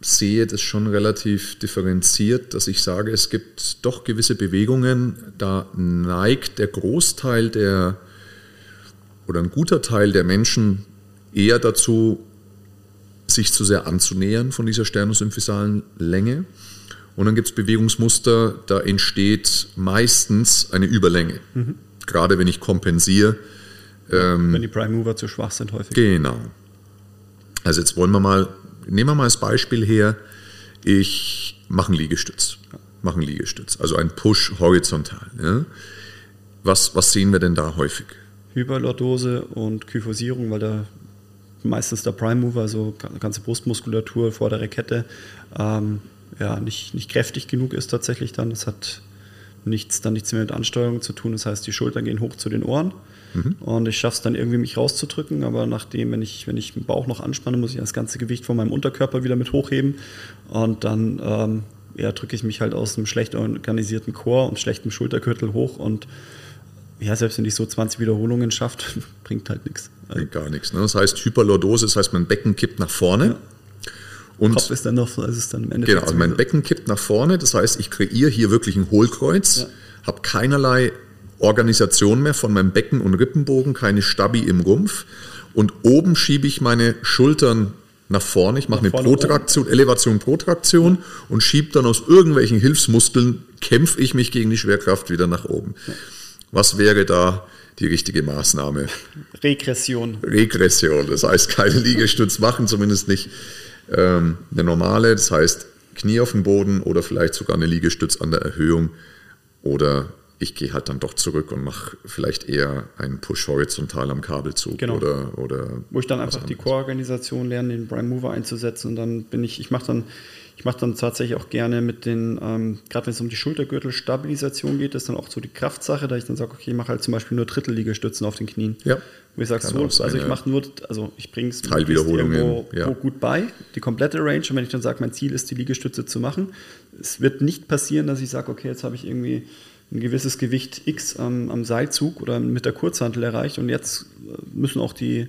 sehe das schon relativ differenziert, dass ich sage, es gibt doch gewisse Bewegungen, da neigt der Großteil der oder ein guter Teil der Menschen eher dazu, sich zu sehr anzunähern von dieser sternusymphysalen Länge. Und dann gibt es Bewegungsmuster, da entsteht meistens eine Überlänge. Mhm. Gerade wenn ich kompensiere. Ähm, wenn die Prime Mover zu schwach sind, häufig. Genau. Also jetzt wollen wir mal, nehmen wir mal als Beispiel her, ich mache einen Liegestütz. Mache einen Liegestütz, also ein Push horizontal. Ja. Was, was sehen wir denn da häufig? Hyperlordose und Kyphosierung, weil da meistens der Prime Mover, also ganze Brustmuskulatur, vordere Kette, ähm, ja, nicht, nicht kräftig genug ist tatsächlich dann. Das hat nichts, dann nichts mehr mit Ansteuerung zu tun. Das heißt, die Schultern gehen hoch zu den Ohren. Mhm. Und ich schaffe es dann irgendwie, mich rauszudrücken. Aber nachdem, wenn ich, wenn ich den Bauch noch anspanne, muss ich das ganze Gewicht von meinem Unterkörper wieder mit hochheben. Und dann ähm, ja, drücke ich mich halt aus einem schlecht organisierten Chor und schlechtem Schultergürtel hoch. Und ja, selbst wenn ich so 20 Wiederholungen schaffe, bringt halt nichts. Also, Gar nichts. Ne? Das heißt Hyperlordose, das heißt, mein Becken kippt nach vorne. Ja. Und Kopf ist dann noch, also ist dann im Endeffekt. Genau, also mein Becken kippt nach vorne, das heißt, ich kreiere hier wirklich ein Hohlkreuz, ja. habe keinerlei Organisation mehr von meinem Becken und Rippenbogen, keine Stabi im Rumpf und oben schiebe ich meine Schultern nach vorne, ich mache eine Protraktion, oben. Elevation, Protraktion ja. und schiebe dann aus irgendwelchen Hilfsmuskeln, kämpfe ich mich gegen die Schwerkraft wieder nach oben. Ja. Was wäre da die richtige Maßnahme. Regression. Regression, das heißt keine Liegestütz machen, zumindest nicht ähm, eine normale, das heißt Knie auf dem Boden oder vielleicht sogar eine Liegestütz an der Erhöhung oder ich gehe halt dann doch zurück und mache vielleicht eher einen Push horizontal am Kabelzug Genau. oder, oder Wo ich dann einfach die anderes. Core-Organisation lerne, den Prime Mover einzusetzen und dann bin ich, ich mache dann, ich mache dann tatsächlich auch gerne mit den, ähm, gerade wenn es um die Schultergürtelstabilisation geht, ist dann auch so die Kraftsache, da ich dann sage, okay, ich mache halt zum Beispiel nur Drittelliegestützen auf den Knien. Ja. Wo ich sage, so, also ich mache nur, also ich bringe es irgendwo ja. gut bei, die komplette Range. Und wenn ich dann sage, mein Ziel ist, die Liegestütze zu machen, es wird nicht passieren, dass ich sage, okay, jetzt habe ich irgendwie ein gewisses Gewicht X am, am Seilzug oder mit der Kurzhantel erreicht und jetzt äh, müssen auch die,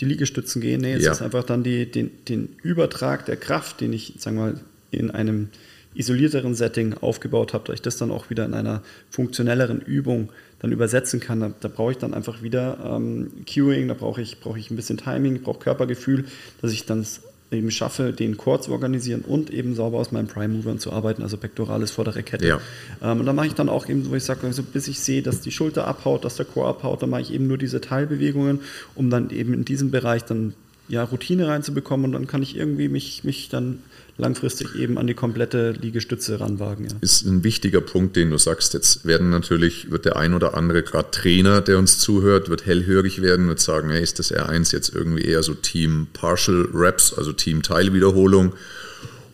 die Liegestützen gehen. Nee, jetzt Ja. ist einfach dann die, den, den Übertrag der Kraft, den ich, sagen wir mal, in einem isolierteren Setting aufgebaut habe, dass ich das dann auch wieder in einer funktionelleren Übung dann übersetzen kann. Da, da brauche ich dann einfach wieder ähm, Cueing, da brauche ich, brauche ich ein bisschen Timing, ich brauche Körpergefühl, dass ich dann eben schaffe, den Core zu organisieren und eben sauber aus meinen Prime Movern zu arbeiten, also pectoralis vordere Kette. Ja. Ähm, und dann mache ich dann auch eben, wo ich sage, also bis ich sehe, dass die Schulter abhaut, dass der Core abhaut, dann mache ich eben nur diese Teilbewegungen, um dann eben in diesem Bereich dann ja, Routine reinzubekommen und dann kann ich irgendwie mich, mich dann langfristig eben an die komplette Liegestütze ranwagen. Ja. ist ein wichtiger Punkt, den du sagst. Jetzt werden natürlich, wird der ein oder andere, gerade Trainer, der uns zuhört, wird hellhörig werden und sagen, hey, ist das R1 jetzt irgendwie eher so Team Partial Reps, also Team Teilwiederholung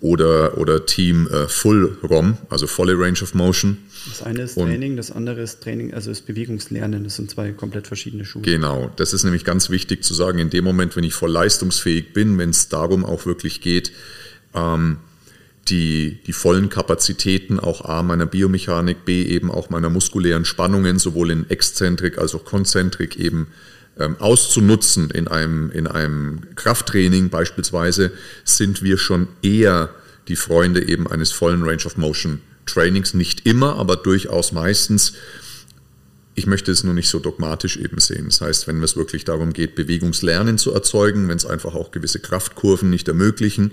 oder, oder Team äh, Full ROM, also volle Range of Motion. Das eine ist Und- Training, das andere ist Training, also ist Bewegungslernen. Das sind zwei komplett verschiedene Schuhe. Genau, das ist nämlich ganz wichtig zu sagen, in dem Moment, wenn ich voll leistungsfähig bin, wenn es darum auch wirklich geht, ähm, die, die vollen Kapazitäten auch A meiner Biomechanik, B eben auch meiner muskulären Spannungen, sowohl in Exzentrik als auch Konzentrik eben ähm, auszunutzen in einem, in einem Krafttraining beispielsweise, sind wir schon eher die Freunde eben eines vollen Range of Motion Trainings. Nicht immer, aber durchaus meistens. Ich möchte es nur nicht so dogmatisch eben sehen. Das heißt, wenn es wirklich darum geht, Bewegungslernen zu erzeugen, wenn es einfach auch gewisse Kraftkurven nicht ermöglichen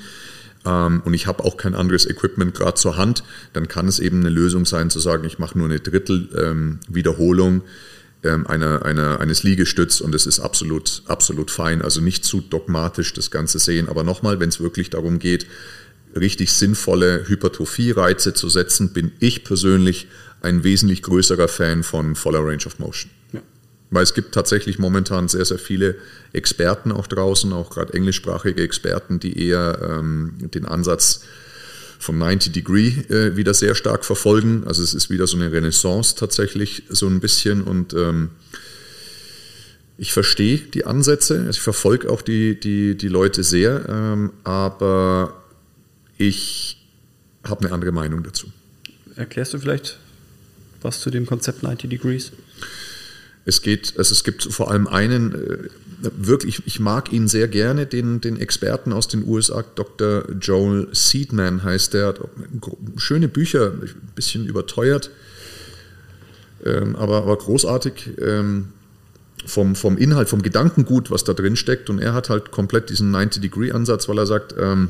ähm, und ich habe auch kein anderes Equipment gerade zur Hand, dann kann es eben eine Lösung sein zu sagen, ich mache nur eine Drittel ähm, ähm, einer, einer, eines Liegestütz und es ist absolut, absolut fein. Also nicht zu dogmatisch das Ganze sehen. Aber nochmal, wenn es wirklich darum geht, richtig sinnvolle Hypertrophie-Reize zu setzen, bin ich persönlich ein wesentlich größerer Fan von voller Range of Motion. Weil es gibt tatsächlich momentan sehr, sehr viele Experten auch draußen, auch gerade englischsprachige Experten, die eher ähm, den Ansatz vom 90 Degree äh, wieder sehr stark verfolgen. Also es ist wieder so eine Renaissance tatsächlich so ein bisschen und ähm, ich verstehe die Ansätze, also ich verfolge auch die, die, die Leute sehr, ähm, aber ich habe eine andere Meinung dazu. Erklärst du vielleicht was zu dem Konzept 90 Degrees? Es geht, also es gibt vor allem einen, äh, wirklich, ich mag ihn sehr gerne, den, den Experten aus den USA, Dr. Joel Seedman heißt der, schöne Bücher, ein bisschen überteuert, ähm, aber, aber großartig ähm, vom, vom Inhalt, vom Gedankengut, was da drin steckt. Und er hat halt komplett diesen 90-Degree-Ansatz, weil er sagt, ähm,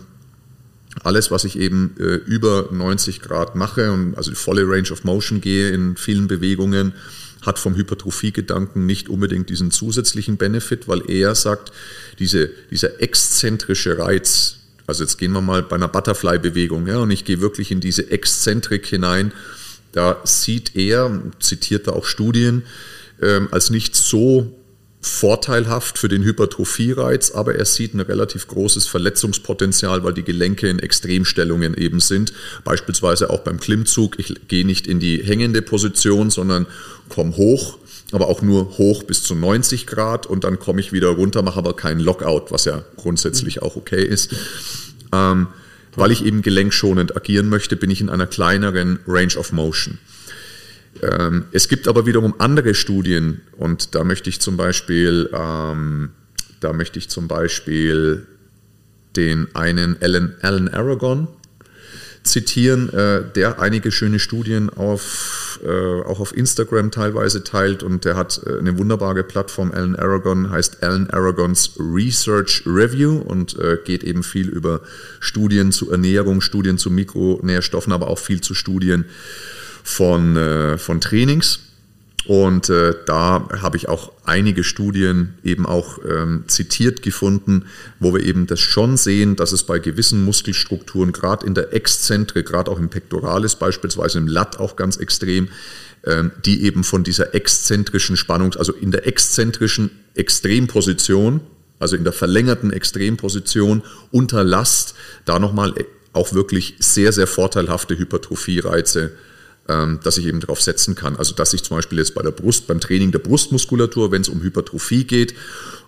alles, was ich eben äh, über 90 Grad mache und also die volle Range of Motion gehe in vielen Bewegungen, hat vom Hypertrophie-Gedanken nicht unbedingt diesen zusätzlichen Benefit, weil er sagt, diese, dieser exzentrische Reiz, also jetzt gehen wir mal bei einer Butterfly-Bewegung, ja, und ich gehe wirklich in diese Exzentrik hinein, da sieht er, zitiert da auch Studien, ähm, als nicht so vorteilhaft für den Hypertrophie-Reiz, aber er sieht ein relativ großes Verletzungspotenzial, weil die Gelenke in Extremstellungen eben sind. Beispielsweise auch beim Klimmzug. Ich gehe nicht in die hängende Position, sondern komme hoch, aber auch nur hoch bis zu 90 Grad und dann komme ich wieder runter, mache aber keinen Lockout, was ja grundsätzlich auch okay ist. Ähm, weil ich eben gelenkschonend agieren möchte, bin ich in einer kleineren Range of Motion. Ähm, es gibt aber wiederum andere Studien und da möchte ich zum Beispiel, ähm, da möchte ich zum Beispiel den einen Alan, Alan Aragon zitieren, äh, der einige schöne Studien auf, äh, auch auf Instagram teilweise teilt und der hat äh, eine wunderbare Plattform, Alan Aragon, heißt Alan Aragons Research Review und äh, geht eben viel über Studien zu Ernährung, Studien zu Mikronährstoffen, aber auch viel zu Studien von, äh, von Trainings. Und äh, da habe ich auch einige Studien eben auch ähm, zitiert gefunden, wo wir eben das schon sehen, dass es bei gewissen Muskelstrukturen, gerade in der Exzentre, gerade auch im Pectoralis beispielsweise, im Lat auch ganz extrem, ähm, die eben von dieser exzentrischen Spannung, also in der exzentrischen Extremposition, also in der verlängerten Extremposition unter Last, da nochmal auch wirklich sehr, sehr vorteilhafte Hypertrophie-Reize ähm, dass ich eben darauf setzen kann. Also dass ich zum Beispiel jetzt bei der Brust, beim Training der Brustmuskulatur, wenn es um Hypertrophie geht,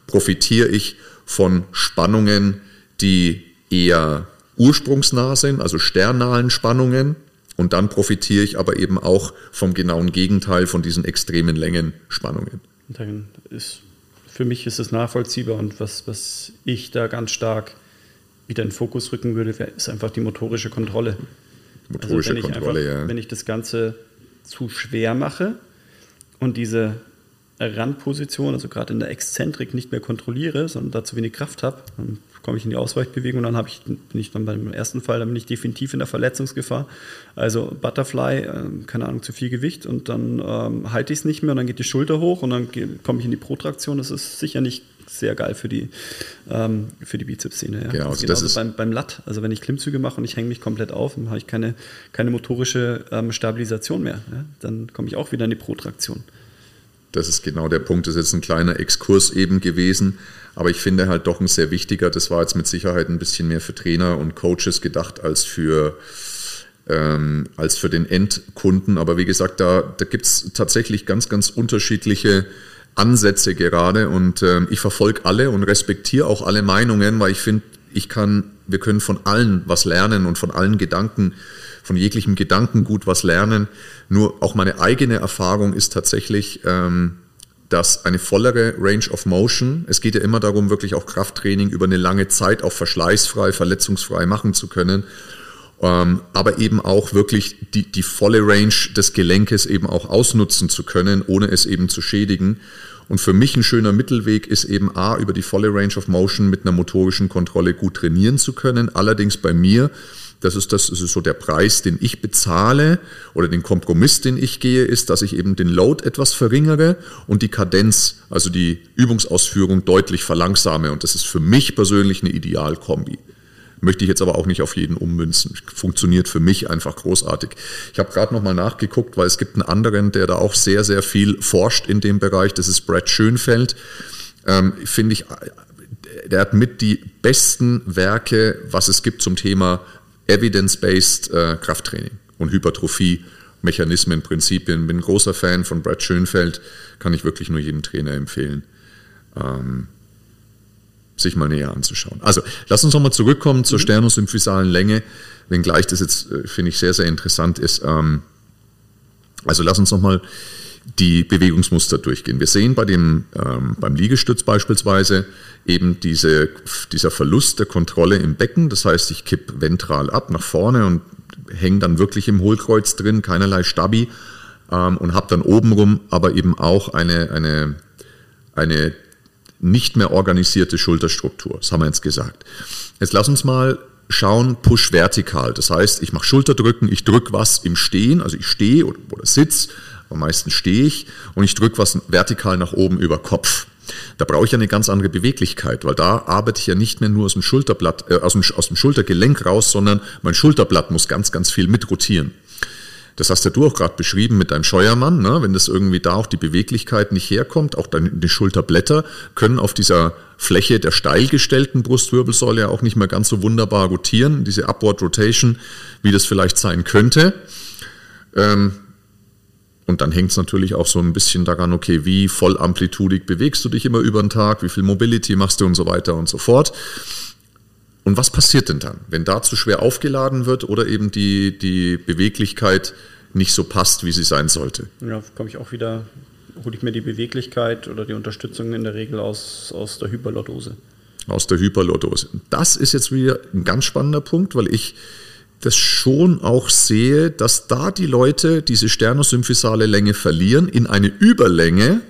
profitiere ich von Spannungen, die eher ursprungsnah sind, also sternalen Spannungen. Und dann profitiere ich aber eben auch vom genauen Gegenteil von diesen extremen Längenspannungen. Dann ist, für mich ist es nachvollziehbar und was, was ich da ganz stark wieder in den Fokus rücken würde, ist einfach die motorische Kontrolle. Motorische also wenn Kontrolle, einfach, ja. Wenn ich das Ganze zu schwer mache und diese Randposition, also gerade in der Exzentrik, nicht mehr kontrolliere, sondern da zu wenig Kraft habe, dann komme ich in die Ausweichbewegung und dann habe ich, bin ich dann beim ersten Fall, dann bin ich definitiv in der Verletzungsgefahr. Also Butterfly, äh, keine Ahnung, zu viel Gewicht und dann ähm, halte ich es nicht mehr und dann geht die Schulter hoch und dann komme ich in die Protraktion. Das ist sicher nicht sehr geil für die, ähm, für die Bizepssehne. Ja. Genau, also das ist beim, beim Lat. Also wenn ich Klimmzüge mache und ich hänge mich komplett auf, dann habe ich keine, keine motorische ähm, Stabilisation mehr. Ja. Dann komme ich auch wieder in die Protraktion. Das ist genau der Punkt. Das ist jetzt ein kleiner Exkurs eben gewesen. Aber ich finde halt doch ein sehr wichtiger. Das war jetzt mit Sicherheit ein bisschen mehr für Trainer und Coaches gedacht als für, ähm, als für den Endkunden. Aber wie gesagt, da, da gibt es tatsächlich ganz, ganz unterschiedliche Ansätze gerade und äh, ich verfolge alle und respektiere auch alle Meinungen, weil ich finde, ich kann, wir können von allen was lernen und von allen Gedanken, von jeglichem Gedankengut was lernen. Nur auch meine eigene Erfahrung ist tatsächlich, ähm, dass eine vollere Range of Motion, es geht ja immer darum, wirklich auch Krafttraining über eine lange Zeit auch verschleißfrei, verletzungsfrei machen zu können aber eben auch wirklich die, die volle Range des Gelenkes eben auch ausnutzen zu können, ohne es eben zu schädigen. Und für mich ein schöner Mittelweg ist eben A, über die volle Range of Motion mit einer motorischen Kontrolle gut trainieren zu können. Allerdings bei mir, das ist, das, das ist so der Preis, den ich bezahle oder den Kompromiss, den ich gehe, ist, dass ich eben den Load etwas verringere und die Kadenz, also die Übungsausführung deutlich verlangsame. Und das ist für mich persönlich eine Idealkombi. Möchte ich jetzt aber auch nicht auf jeden ummünzen. Funktioniert für mich einfach großartig. Ich habe gerade nochmal nachgeguckt, weil es gibt einen anderen, der da auch sehr, sehr viel forscht in dem Bereich. Das ist Brad Schönfeld. Ähm, Finde ich, der hat mit die besten Werke, was es gibt zum Thema Evidence-Based äh, Krafttraining und Hypertrophie. Mechanismen, Prinzipien. Bin großer Fan von Brad Schönfeld, kann ich wirklich nur jedem Trainer empfehlen. Ähm, sich mal näher anzuschauen. Also, lass uns nochmal zurückkommen zur mhm. sternusymphysalen Länge, wenngleich das jetzt, äh, finde ich, sehr, sehr interessant ist. Ähm, also, lass uns nochmal die Bewegungsmuster durchgehen. Wir sehen bei dem, ähm, beim Liegestütz beispielsweise eben diese, dieser Verlust der Kontrolle im Becken. Das heißt, ich kipp ventral ab nach vorne und hänge dann wirklich im Hohlkreuz drin, keinerlei Stabi ähm, und habe dann obenrum aber eben auch eine, eine, eine nicht mehr organisierte Schulterstruktur. Das haben wir jetzt gesagt. Jetzt lass uns mal schauen, Push vertikal. Das heißt, ich mache Schulterdrücken, ich drücke was im Stehen, also ich stehe oder, oder sitze, am meisten stehe ich und ich drücke was vertikal nach oben über Kopf. Da brauche ich eine ganz andere Beweglichkeit, weil da arbeite ich ja nicht mehr nur aus dem Schulterblatt, äh, aus, dem, aus dem Schultergelenk raus, sondern mein Schulterblatt muss ganz, ganz viel mitrotieren. Das hast ja du auch gerade beschrieben mit deinem Scheuermann, ne? wenn das irgendwie da auch die Beweglichkeit nicht herkommt, auch deine Schulterblätter können auf dieser Fläche der steil gestellten Brustwirbelsäule ja auch nicht mehr ganz so wunderbar rotieren, diese Upward Rotation, wie das vielleicht sein könnte. Ähm, und dann hängt es natürlich auch so ein bisschen daran, okay, wie voll amplitudig bewegst du dich immer über den Tag, wie viel Mobility machst du und so weiter und so fort. Und was passiert denn dann, wenn da zu schwer aufgeladen wird oder eben die, die Beweglichkeit nicht so passt, wie sie sein sollte? Ja, komme ich auch wieder, hole ich mir die Beweglichkeit oder die Unterstützung in der Regel aus, aus der Hyperlordose. Aus der Hyperlordose. Das ist jetzt wieder ein ganz spannender Punkt, weil ich das schon auch sehe, dass da die Leute diese sternosymphysale Länge verlieren in eine Überlänge,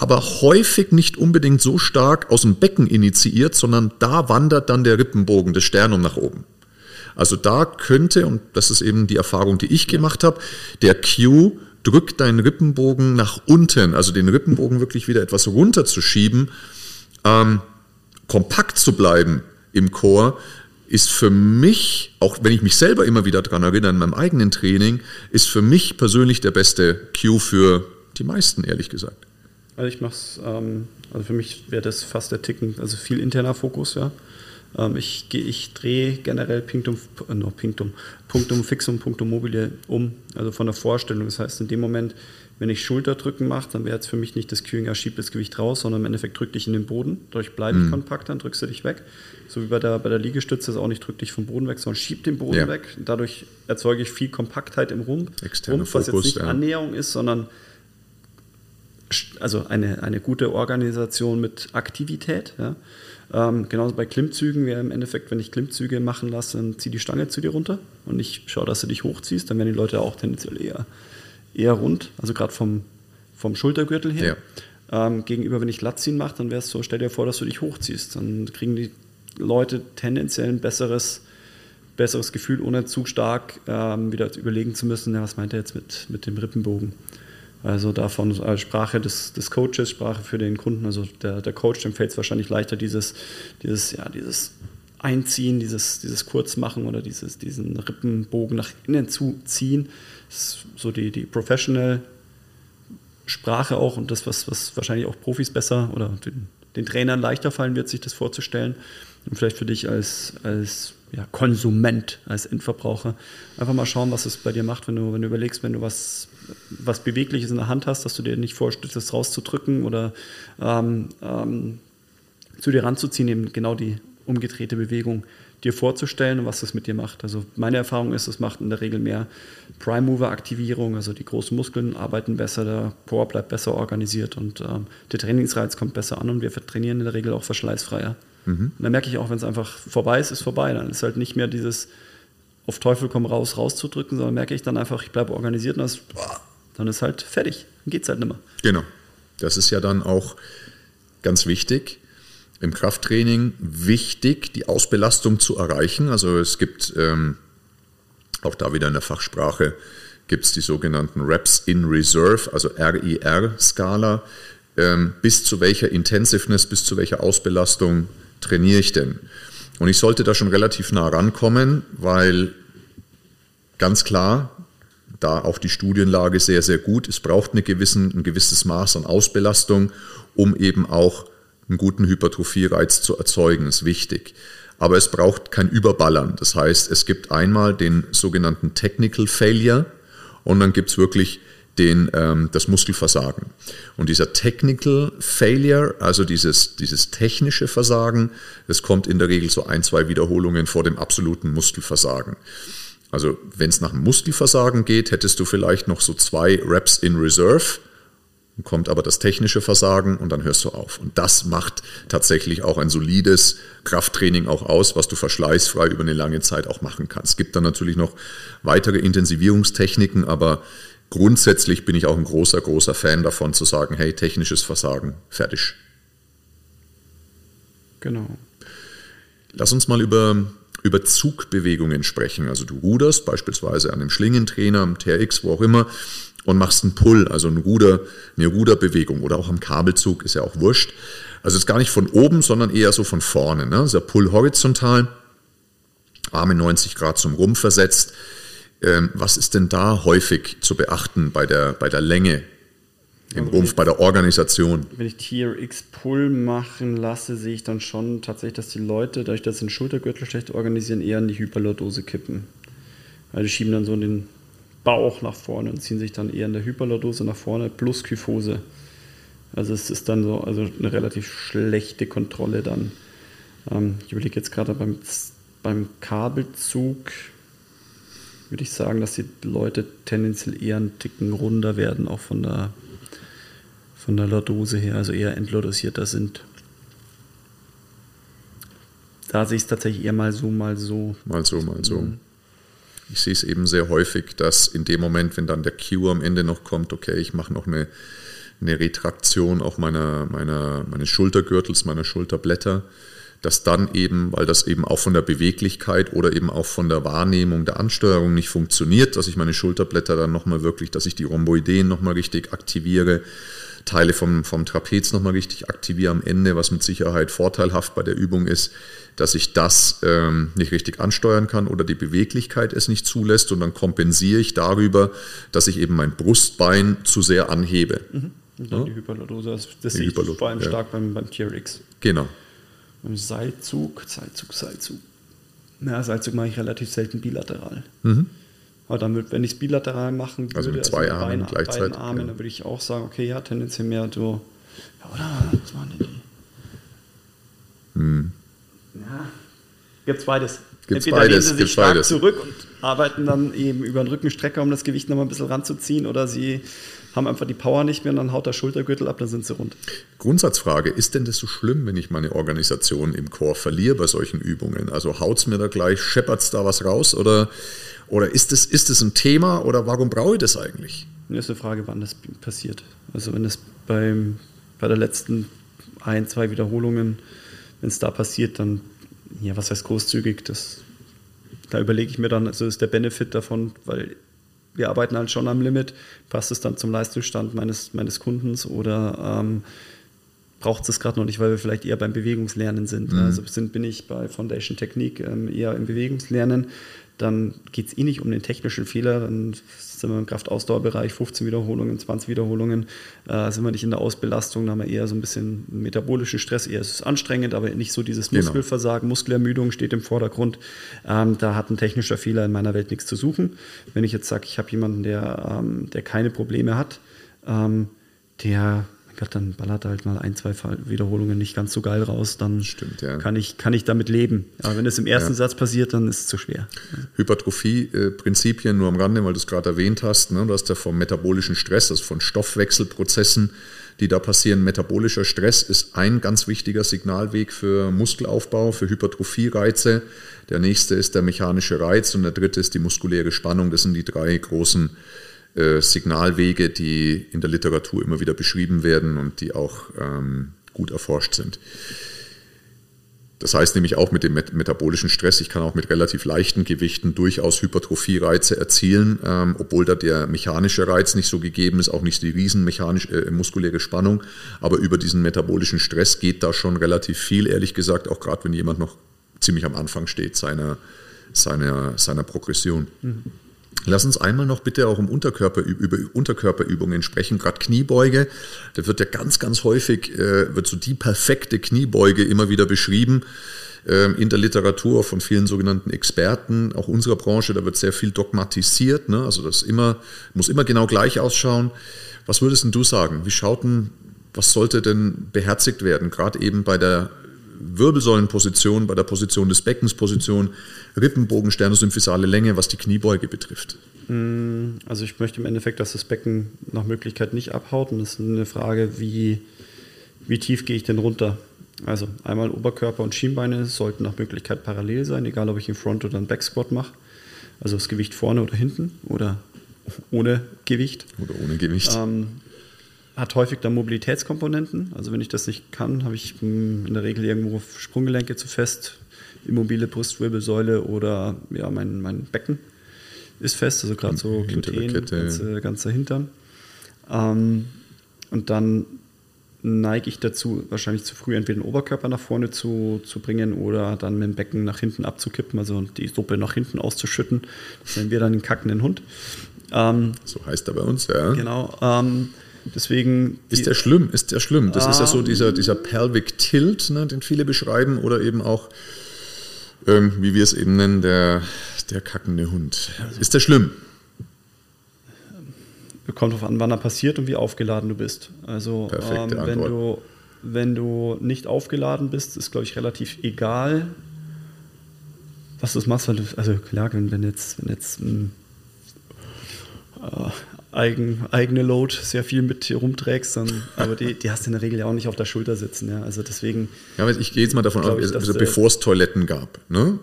aber häufig nicht unbedingt so stark aus dem Becken initiiert, sondern da wandert dann der Rippenbogen des Sternum nach oben. Also da könnte, und das ist eben die Erfahrung, die ich gemacht habe, der Q drück deinen Rippenbogen nach unten, also den Rippenbogen wirklich wieder etwas runterzuschieben, ähm, kompakt zu bleiben im Chor, ist für mich, auch wenn ich mich selber immer wieder daran erinnere, in meinem eigenen Training, ist für mich persönlich der beste Cue für die meisten, ehrlich gesagt. Also ich mache es, ähm, also für mich wäre das fast der Ticken, also viel interner Fokus, ja. Ähm, ich, ich drehe generell Pinktum, äh, no, Pinktum, Punktum Fixum, Punktum Mobile um, also von der Vorstellung. Das heißt, in dem Moment, wenn ich Schulterdrücken mache, dann wäre jetzt für mich nicht das Cueing, er schiebt das Gewicht raus, sondern im Endeffekt drück dich in den Boden. Dadurch bleibe ich mhm. kompakt, dann drückst du dich weg. So wie bei der, bei der Liegestütze ist auch nicht drück dich vom Boden weg, sondern schieb den Boden ja. weg. Dadurch erzeuge ich viel Kompaktheit im Rumpf. Externe Rumpf, was Fokus, jetzt nicht ja. Annäherung ist, sondern also eine, eine gute Organisation mit Aktivität. Ja. Ähm, genauso bei Klimmzügen wäre im Endeffekt, wenn ich Klimmzüge machen lasse, dann zieh die Stange zu dir runter und ich schaue, dass du dich hochziehst, dann werden die Leute auch tendenziell eher, eher rund, also gerade vom, vom Schultergürtel her. Ja. Ähm, gegenüber, wenn ich Latziehen mache, dann wäre es so, stell dir vor, dass du dich hochziehst. Dann kriegen die Leute tendenziell ein besseres, besseres Gefühl, ohne zu stark ähm, wieder überlegen zu müssen, ja, was meint er jetzt mit, mit dem Rippenbogen. Also davon äh, Sprache des, des Coaches, Sprache für den Kunden. Also der, der Coach, dem fällt es wahrscheinlich leichter, dieses, dieses, ja, dieses Einziehen, dieses, dieses Kurzmachen oder dieses, diesen Rippenbogen nach innen zu ziehen. Das ist so die, die Professional Sprache auch und das, was, was wahrscheinlich auch Profis besser oder den, den Trainern leichter fallen wird, sich das vorzustellen. Und vielleicht für dich als, als ja, Konsument, als Endverbraucher, einfach mal schauen, was es bei dir macht, wenn du, wenn du überlegst, wenn du was was Bewegliches in der Hand hast, dass du dir nicht vorstellst, das rauszudrücken oder ähm, ähm, zu dir ranzuziehen, eben genau die umgedrehte Bewegung dir vorzustellen und was das mit dir macht. Also meine Erfahrung ist, es macht in der Regel mehr Prime Mover Aktivierung, also die großen Muskeln arbeiten besser, der Core bleibt besser organisiert und ähm, der Trainingsreiz kommt besser an und wir trainieren in der Regel auch verschleißfreier. Mhm. Und dann merke ich auch, wenn es einfach vorbei ist, ist vorbei. Dann ist halt nicht mehr dieses auf Teufel komm raus rauszudrücken, sondern merke ich dann einfach, ich bleibe organisiert und das, dann ist halt fertig. Dann geht es halt nicht mehr. Genau. Das ist ja dann auch ganz wichtig im Krafttraining wichtig, die Ausbelastung zu erreichen. Also es gibt ähm, auch da wieder in der Fachsprache gibt es die sogenannten Reps in Reserve, also RIR-Skala. Ähm, bis zu welcher Intensiveness, bis zu welcher Ausbelastung trainiere ich denn? Und ich sollte da schon relativ nah rankommen, weil ganz klar, da auch die Studienlage sehr, sehr gut, es braucht eine gewissen, ein gewisses Maß an Ausbelastung, um eben auch einen guten Hypertrophie-Reiz zu erzeugen, ist wichtig. Aber es braucht kein Überballern. Das heißt, es gibt einmal den sogenannten Technical Failure und dann gibt es wirklich den, ähm, das Muskelversagen. Und dieser Technical Failure, also dieses, dieses technische Versagen, das kommt in der Regel so ein, zwei Wiederholungen vor dem absoluten Muskelversagen. Also wenn es nach Muskelversagen geht, hättest du vielleicht noch so zwei Reps in Reserve, kommt aber das technische Versagen und dann hörst du auf. Und das macht tatsächlich auch ein solides Krafttraining auch aus, was du verschleißfrei über eine lange Zeit auch machen kannst. Es gibt dann natürlich noch weitere Intensivierungstechniken, aber grundsätzlich bin ich auch ein großer, großer Fan davon zu sagen, hey, technisches Versagen, fertig. Genau. Lass uns mal über, über Zugbewegungen sprechen. Also du ruderst beispielsweise an einem Schlingentrainer, am TRX, wo auch immer, und machst einen Pull, also eine, Ruder, eine Ruderbewegung oder auch am Kabelzug, ist ja auch wurscht. Also es ist gar nicht von oben, sondern eher so von vorne. Ne? Also der Pull horizontal, Arme 90 Grad zum Rumpf versetzt, was ist denn da häufig zu beachten bei der, bei der Länge im also Rumpf, bei der Organisation? Wenn ich TRX Pull machen lasse, sehe ich dann schon tatsächlich, dass die Leute, dadurch, dass sie den Schultergürtel schlecht organisieren, eher in die Hyperlordose kippen. Also die schieben dann so den Bauch nach vorne und ziehen sich dann eher in der Hyperlordose nach vorne plus Kyphose. Also es ist dann so also eine relativ schlechte Kontrolle dann. Ähm, ich überlege jetzt gerade beim, beim Kabelzug, würde ich sagen, dass die Leute tendenziell eher einen Ticken runder werden, auch von der, von der Lordose her, also eher entlordosierter sind. Da sehe ich es tatsächlich eher mal so, mal so. Mal so, mal so. Mhm. Ich sehe es eben sehr häufig, dass in dem Moment, wenn dann der Cue am Ende noch kommt, okay, ich mache noch eine, eine Retraktion auch meiner, meiner, meines Schultergürtels, meiner Schulterblätter, dass dann eben, weil das eben auch von der Beweglichkeit oder eben auch von der Wahrnehmung der Ansteuerung nicht funktioniert, dass ich meine Schulterblätter dann nochmal wirklich, dass ich die Rhomboideen nochmal richtig aktiviere, Teile vom, vom Trapez nochmal richtig aktiviere am Ende, was mit Sicherheit vorteilhaft bei der Übung ist, dass ich das ähm, nicht richtig ansteuern kann oder die Beweglichkeit es nicht zulässt und dann kompensiere ich darüber, dass ich eben mein Brustbein zu sehr anhebe. Mhm. Und dann ja? die Hyperlordose, das, das sehe ich vor allem ja. stark beim, beim TRX. Genau. Beim Seilzug, Seilzug, Seilzug. Na, Seilzug mache ich relativ selten bilateral. Mhm. Aber damit, wenn ich es bilateral machen würde, also mit zwei also Armen gleichzeitig, beiden Armen, ja. dann würde ich auch sagen, okay, ja, tendenziell mehr so, ja, oder? Was waren denn die? Hm. Ja, gibt's beides. Gibt's Entweder beides, lehnen sie sich stark beides. zurück und arbeiten dann eben über den Rückenstrecker, um das Gewicht nochmal ein bisschen ranzuziehen, oder sie haben einfach die Power nicht mehr und dann haut der Schultergürtel ab, dann sind sie rund. Grundsatzfrage, ist denn das so schlimm, wenn ich meine Organisation im Chor verliere bei solchen Übungen? Also haut es mir da gleich, scheppert es da was raus oder oder ist es ist das ein Thema oder warum brauche ich das eigentlich? Das ist eine Frage, wann das passiert. Also wenn es beim, bei der letzten ein, zwei Wiederholungen, wenn es da passiert, dann, ja, was heißt großzügig? Das, da überlege ich mir dann, also ist der Benefit davon, weil wir arbeiten halt schon am Limit, passt es dann zum Leistungsstand meines, meines Kundens oder ähm, braucht es gerade noch nicht, weil wir vielleicht eher beim Bewegungslernen sind. Mhm. Also sind, bin ich bei Foundation Technik ähm, eher im Bewegungslernen dann geht es eh nicht um den technischen Fehler, dann sind wir im Kraftausdauerbereich, 15 Wiederholungen, 20 Wiederholungen, äh, sind wir nicht in der Ausbelastung, da haben wir eher so ein bisschen metabolischen Stress, eher ist es anstrengend, aber nicht so dieses genau. Muskelversagen, genau. Muskelermüdung steht im Vordergrund. Ähm, da hat ein technischer Fehler in meiner Welt nichts zu suchen. Wenn ich jetzt sage, ich habe jemanden, der, ähm, der keine Probleme hat, ähm, der Gott, dann ballert halt mal ein, zwei Wiederholungen nicht ganz so geil raus, dann Stimmt, ja. kann, ich, kann ich damit leben. Aber wenn es im ersten ja. Satz passiert, dann ist es zu schwer. Hypertrophie-Prinzipien nur am Rande, weil du es gerade erwähnt hast. Ne? Du hast ja vom metabolischen Stress, also von Stoffwechselprozessen, die da passieren. Metabolischer Stress ist ein ganz wichtiger Signalweg für Muskelaufbau, für Hypertrophie-Reize. Der nächste ist der mechanische Reiz und der dritte ist die muskuläre Spannung. Das sind die drei großen äh, Signalwege, die in der Literatur immer wieder beschrieben werden und die auch ähm, gut erforscht sind. Das heißt nämlich auch mit dem metabolischen Stress, ich kann auch mit relativ leichten Gewichten durchaus Hypertrophie-Reize erzielen, ähm, obwohl da der mechanische Reiz nicht so gegeben ist, auch nicht die riesen mechanisch, äh, muskuläre Spannung. Aber über diesen metabolischen Stress geht da schon relativ viel, ehrlich gesagt, auch gerade wenn jemand noch ziemlich am Anfang steht seiner, seiner, seiner Progression. Mhm. Lass uns einmal noch bitte auch um Unterkörper, über Unterkörperübungen sprechen, gerade Kniebeuge. Da wird ja ganz, ganz häufig, äh, wird so die perfekte Kniebeuge immer wieder beschrieben ähm, in der Literatur von vielen sogenannten Experten, auch unserer Branche, da wird sehr viel dogmatisiert, ne? also das immer, muss immer genau gleich ausschauen. Was würdest denn du sagen? Wie schaut denn, was sollte denn beherzigt werden, gerade eben bei der Wirbelsäulenposition, bei der Position des Beckens, Position Rippenbogen, Sternosymphysale Länge, was die Kniebeuge betrifft? Mm, also ich möchte im Endeffekt, dass das Becken nach Möglichkeit nicht abhaut. Und das ist eine Frage, wie, wie tief gehe ich denn runter? Also einmal Oberkörper und Schienbeine sollten nach Möglichkeit parallel sein, egal ob ich einen Front- oder einen Backsquat mache. Also das Gewicht vorne oder hinten oder ohne Gewicht. Oder ohne Gewicht. Ähm, hat häufig dann Mobilitätskomponenten. Also wenn ich das nicht kann, habe ich hm, in der Regel irgendwo Sprunggelenke zu fest, immobile Brustwirbelsäule oder ja, mein, mein Becken ist fest, also gerade so Gluten, ganze, ganze Hintern. Ähm, und dann neige ich dazu, wahrscheinlich zu früh entweder den Oberkörper nach vorne zu, zu bringen oder dann mit dem Becken nach hinten abzukippen, also die Suppe nach hinten auszuschütten. Das nennen wir dann den kackenden Hund. Ähm, so heißt er bei uns, ja. Genau. Ähm, Deswegen ist der schlimm, ist der schlimm. Das ah, ist ja so dieser, dieser Pelvic Tilt, ne, den viele beschreiben, oder eben auch, ähm, wie wir es eben nennen, der, der kackende Hund. Ist der schlimm? Kommt darauf an, wann er passiert und wie aufgeladen du bist. Also ähm, wenn, du, wenn du nicht aufgeladen bist, ist, glaube ich, relativ egal, was du machst. Weil du, also klar, wenn, wenn jetzt, wenn jetzt ein äh, eigen, eigene Load sehr viel mit hier rumträgst, dann, aber die, die hast du in der Regel ja auch nicht auf der Schulter sitzen. Ja. Also deswegen. Ja, ich gehe jetzt mal davon aus, also bevor es Toiletten gab, ne?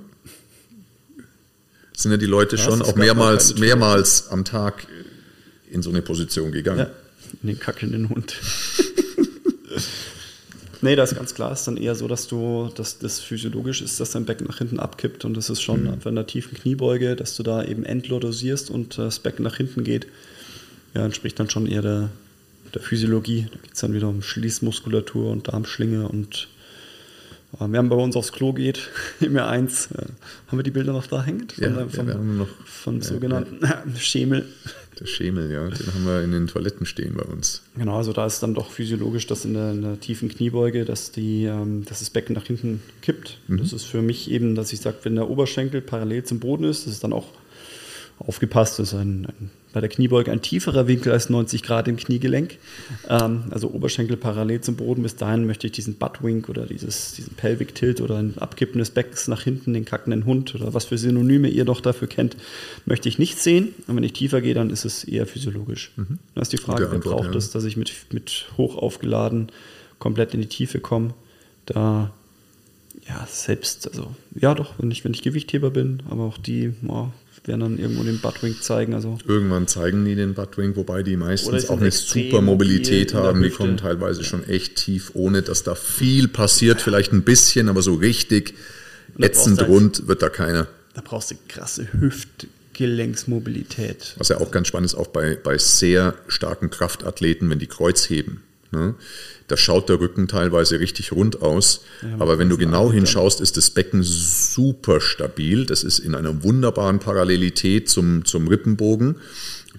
Sind ja die Leute schon auch mehrmals, mehrmals am Tag in so eine Position gegangen. Ja, in den kackenden Hund. Nee, das ist ganz klar. Es ist dann eher so, dass du, dass das physiologisch ist, dass dein Becken nach hinten abkippt und das ist schon mhm. einfach in der tiefen Kniebeuge, dass du da eben endlordosierst und das Becken nach hinten geht. Ja, entspricht dann schon eher der, der Physiologie. Da geht es dann wieder um Schließmuskulatur und Darmschlinge und äh, wir haben bei uns aufs Klo geht, im Jahr 1, äh, haben wir die Bilder noch da hängt? Von, ja, vom, ja, noch, von ja, sogenannten ja. Schemel. Der Schemel, ja, den haben wir in den Toiletten stehen bei uns. Genau, also da ist dann doch physiologisch, dass in der, in der tiefen Kniebeuge, dass, die, ähm, dass das Becken nach hinten kippt. Mhm. Das ist für mich eben, dass ich sage, wenn der Oberschenkel parallel zum Boden ist, das ist dann auch aufgepasst, das ist ein, ein bei der Kniebeuge ein tieferer Winkel als 90 Grad im Kniegelenk. Ähm, also Oberschenkel parallel zum Boden. Bis dahin möchte ich diesen Buttwink oder dieses, diesen Pelvic Tilt oder ein Abkippen des Beckens nach hinten, den kackenden Hund oder was für Synonyme ihr doch dafür kennt, möchte ich nicht sehen. Und wenn ich tiefer gehe, dann ist es eher physiologisch. Mhm. Dann ist die Frage, wer braucht ja. es, dass ich mit, mit hoch aufgeladen komplett in die Tiefe komme. Da ja, selbst, also ja doch, wenn ich, wenn ich Gewichtheber bin, aber auch die, oh, werden dann irgendwo den Buttwing zeigen. Also Irgendwann zeigen die den Buttwing, wobei die meistens auch nicht super Mobilität haben. Die kommen teilweise schon echt tief, ohne dass da viel passiert. Vielleicht ein bisschen, aber so richtig ätzend halt, rund wird da keiner. Da brauchst du krasse Hüftgelenksmobilität. Was ja auch ganz spannend ist, auch bei, bei sehr starken Kraftathleten, wenn die Kreuz heben. Ne? Da schaut der Rücken teilweise richtig rund aus. Ja, aber wenn du genau hinschaust, ist das Becken super stabil. Das ist in einer wunderbaren Parallelität zum, zum Rippenbogen.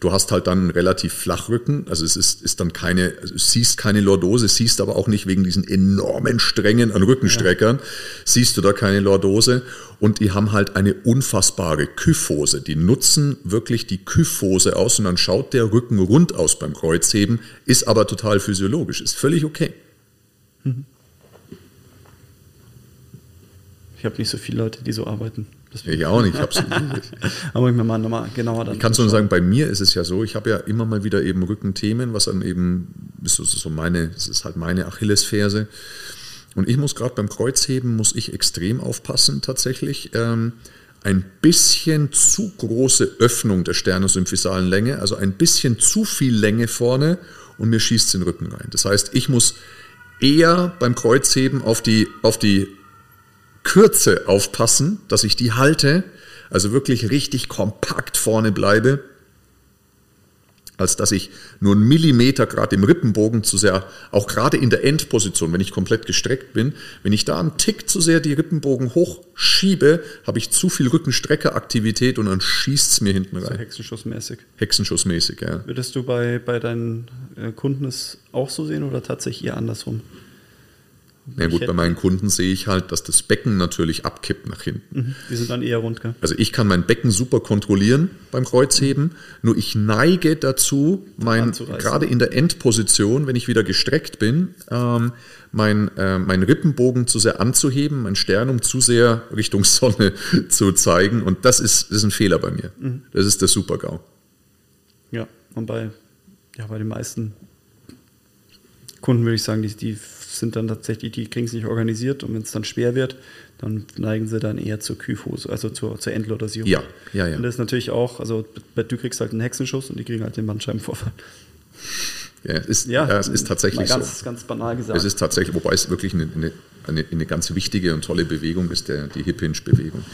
Du hast halt dann einen relativ Flachrücken, also es ist, ist dann keine, also siehst keine Lordose, siehst aber auch nicht wegen diesen enormen Strängen an Rückenstreckern, ja. siehst du da keine Lordose und die haben halt eine unfassbare Kyphose. Die nutzen wirklich die Kyphose aus und dann schaut der Rücken rund aus beim Kreuzheben, ist aber total physiologisch, ist völlig okay. Mhm. Ich habe nicht so viele Leute, die so arbeiten. Deswegen. Ich auch nicht. Aber ich mir mal nochmal genauer dann. Ich kann nur sagen, bei mir ist es ja so, ich habe ja immer mal wieder eben Rückenthemen, was dann eben, ist so meine, das ist halt meine Achillesferse. Und ich muss gerade beim Kreuzheben, muss ich extrem aufpassen tatsächlich. Ähm, ein bisschen zu große Öffnung der sternosymphysalen Länge, also ein bisschen zu viel Länge vorne und mir schießt es den Rücken rein. Das heißt, ich muss eher beim Kreuzheben auf die, auf die Kürze aufpassen, dass ich die halte, also wirklich richtig kompakt vorne bleibe, als dass ich nur einen Millimeter gerade im Rippenbogen zu sehr, auch gerade in der Endposition, wenn ich komplett gestreckt bin, wenn ich da einen Tick zu sehr die Rippenbogen hochschiebe, habe ich zu viel Rückenstreckeraktivität und dann schießt es mir hinten rein. Also hexenschussmäßig. Hexenschussmäßig, ja. Würdest du bei, bei deinen äh, Kunden es auch so sehen oder tatsächlich eher andersrum? Na gut, bei meinen Kunden sehe ich halt, dass das Becken natürlich abkippt nach hinten. Mhm, die sind dann eher rund, gell? Also ich kann mein Becken super kontrollieren beim Kreuzheben, nur ich neige dazu, mein, gerade in der Endposition, wenn ich wieder gestreckt bin, ähm, mein, äh, mein Rippenbogen zu sehr anzuheben, mein Sternum zu sehr Richtung Sonne zu zeigen. Und das ist, das ist ein Fehler bei mir. Mhm. Das ist der Super-GAU. Ja, und bei, ja, bei den meisten Kunden würde ich sagen, die, die sind dann tatsächlich, die kriegen es nicht organisiert und wenn es dann schwer wird, dann neigen sie dann eher zur Kyphose, also zur, zur Endlodasierung. Ja, ja, ja. Und das ist natürlich auch, also du kriegst halt einen Hexenschuss und die kriegen halt den Bandscheibenvorfall. Ja, es ist, ja, ja, es ist tatsächlich ganz, so. ganz banal gesagt. Es ist tatsächlich, wobei es wirklich eine, eine, eine, eine ganz wichtige und tolle Bewegung ist, der, die Hip-Hinge-Bewegung.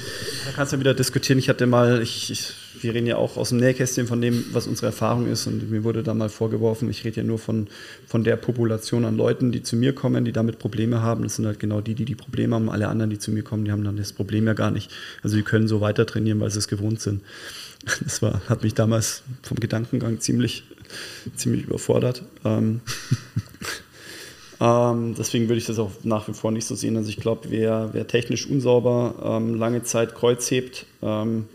Da kannst du wieder diskutieren. Ich hatte mal, ich, ich, wir reden ja auch aus dem Nähkästchen von dem, was unsere Erfahrung ist. Und mir wurde da mal vorgeworfen, ich rede ja nur von, von der Population an Leuten, die zu mir kommen, die damit Probleme haben. Das sind halt genau die, die die Probleme haben. Alle anderen, die zu mir kommen, die haben dann das Problem ja gar nicht. Also die können so weiter trainieren, weil sie es gewohnt sind. Das war, hat mich damals vom Gedankengang ziemlich ziemlich überfordert. Ähm, ähm, deswegen würde ich das auch nach wie vor nicht so sehen. Also ich glaube, wer, wer technisch unsauber ähm, lange Zeit Kreuz hebt, ähm,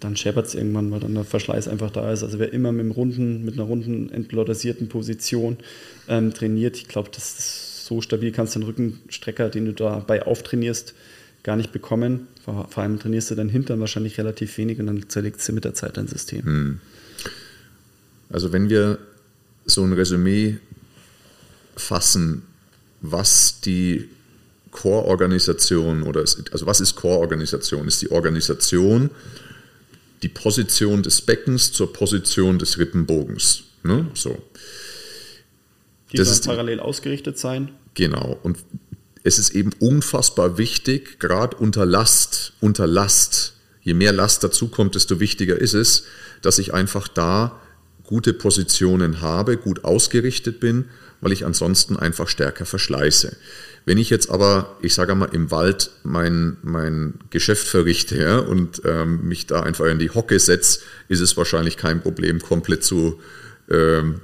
dann scheppert es irgendwann, weil dann der Verschleiß einfach da ist. Also wer immer mit, einem runden, mit einer runden, entlodersierten Position ähm, trainiert, ich glaube, das ist so stabil kannst du den Rückenstrecker, den du dabei auftrainierst, gar nicht bekommen. Vor, vor allem trainierst du deinen Hintern wahrscheinlich relativ wenig und dann zerlegst du mit der Zeit dein System. Hm. Also wenn wir so ein Resümee fassen, was die Core-Organisation oder also was ist Core-Organisation? Ist die Organisation die Position des Beckens zur Position des Rippenbogens. Ne? So. Die das sollen parallel ausgerichtet sein. Genau. Und es ist eben unfassbar wichtig, gerade unter Last, unter Last, je mehr Last dazukommt, desto wichtiger ist es, dass ich einfach da gute Positionen habe, gut ausgerichtet bin, weil ich ansonsten einfach stärker verschleiße. Wenn ich jetzt aber, ich sage mal, im Wald mein, mein Geschäft verrichte ja, und ähm, mich da einfach in die Hocke setze, ist es wahrscheinlich kein Problem, komplett zu, ähm,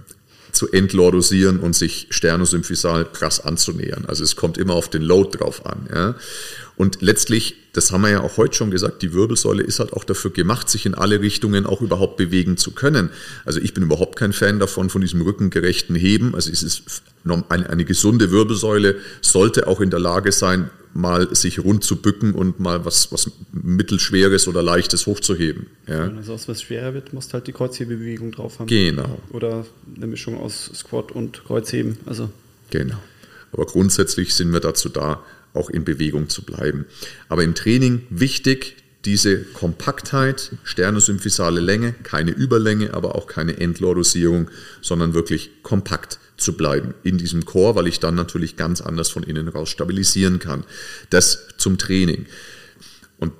zu entlordosieren und sich Sternosymphysal krass anzunähern. Also es kommt immer auf den Load drauf an. Ja. Und letztlich, das haben wir ja auch heute schon gesagt, die Wirbelsäule ist halt auch dafür gemacht, sich in alle Richtungen auch überhaupt bewegen zu können. Also ich bin überhaupt kein Fan davon, von diesem rückengerechten Heben. Also es ist eine, eine gesunde Wirbelsäule, sollte auch in der Lage sein, mal sich rund zu bücken und mal was, was mittelschweres oder leichtes hochzuheben. Ja. Wenn also was schwerer wird, musst du halt die Kreuzhebebewegung drauf haben. Genau. Oder eine Mischung aus Squat und Kreuzheben. Also. Genau. Aber grundsätzlich sind wir dazu da, auch in Bewegung zu bleiben. Aber im Training wichtig, diese Kompaktheit, sternosymphysale Länge, keine Überlänge, aber auch keine Entlorosierung, sondern wirklich kompakt zu bleiben in diesem Chor, weil ich dann natürlich ganz anders von innen raus stabilisieren kann. Das zum Training. Und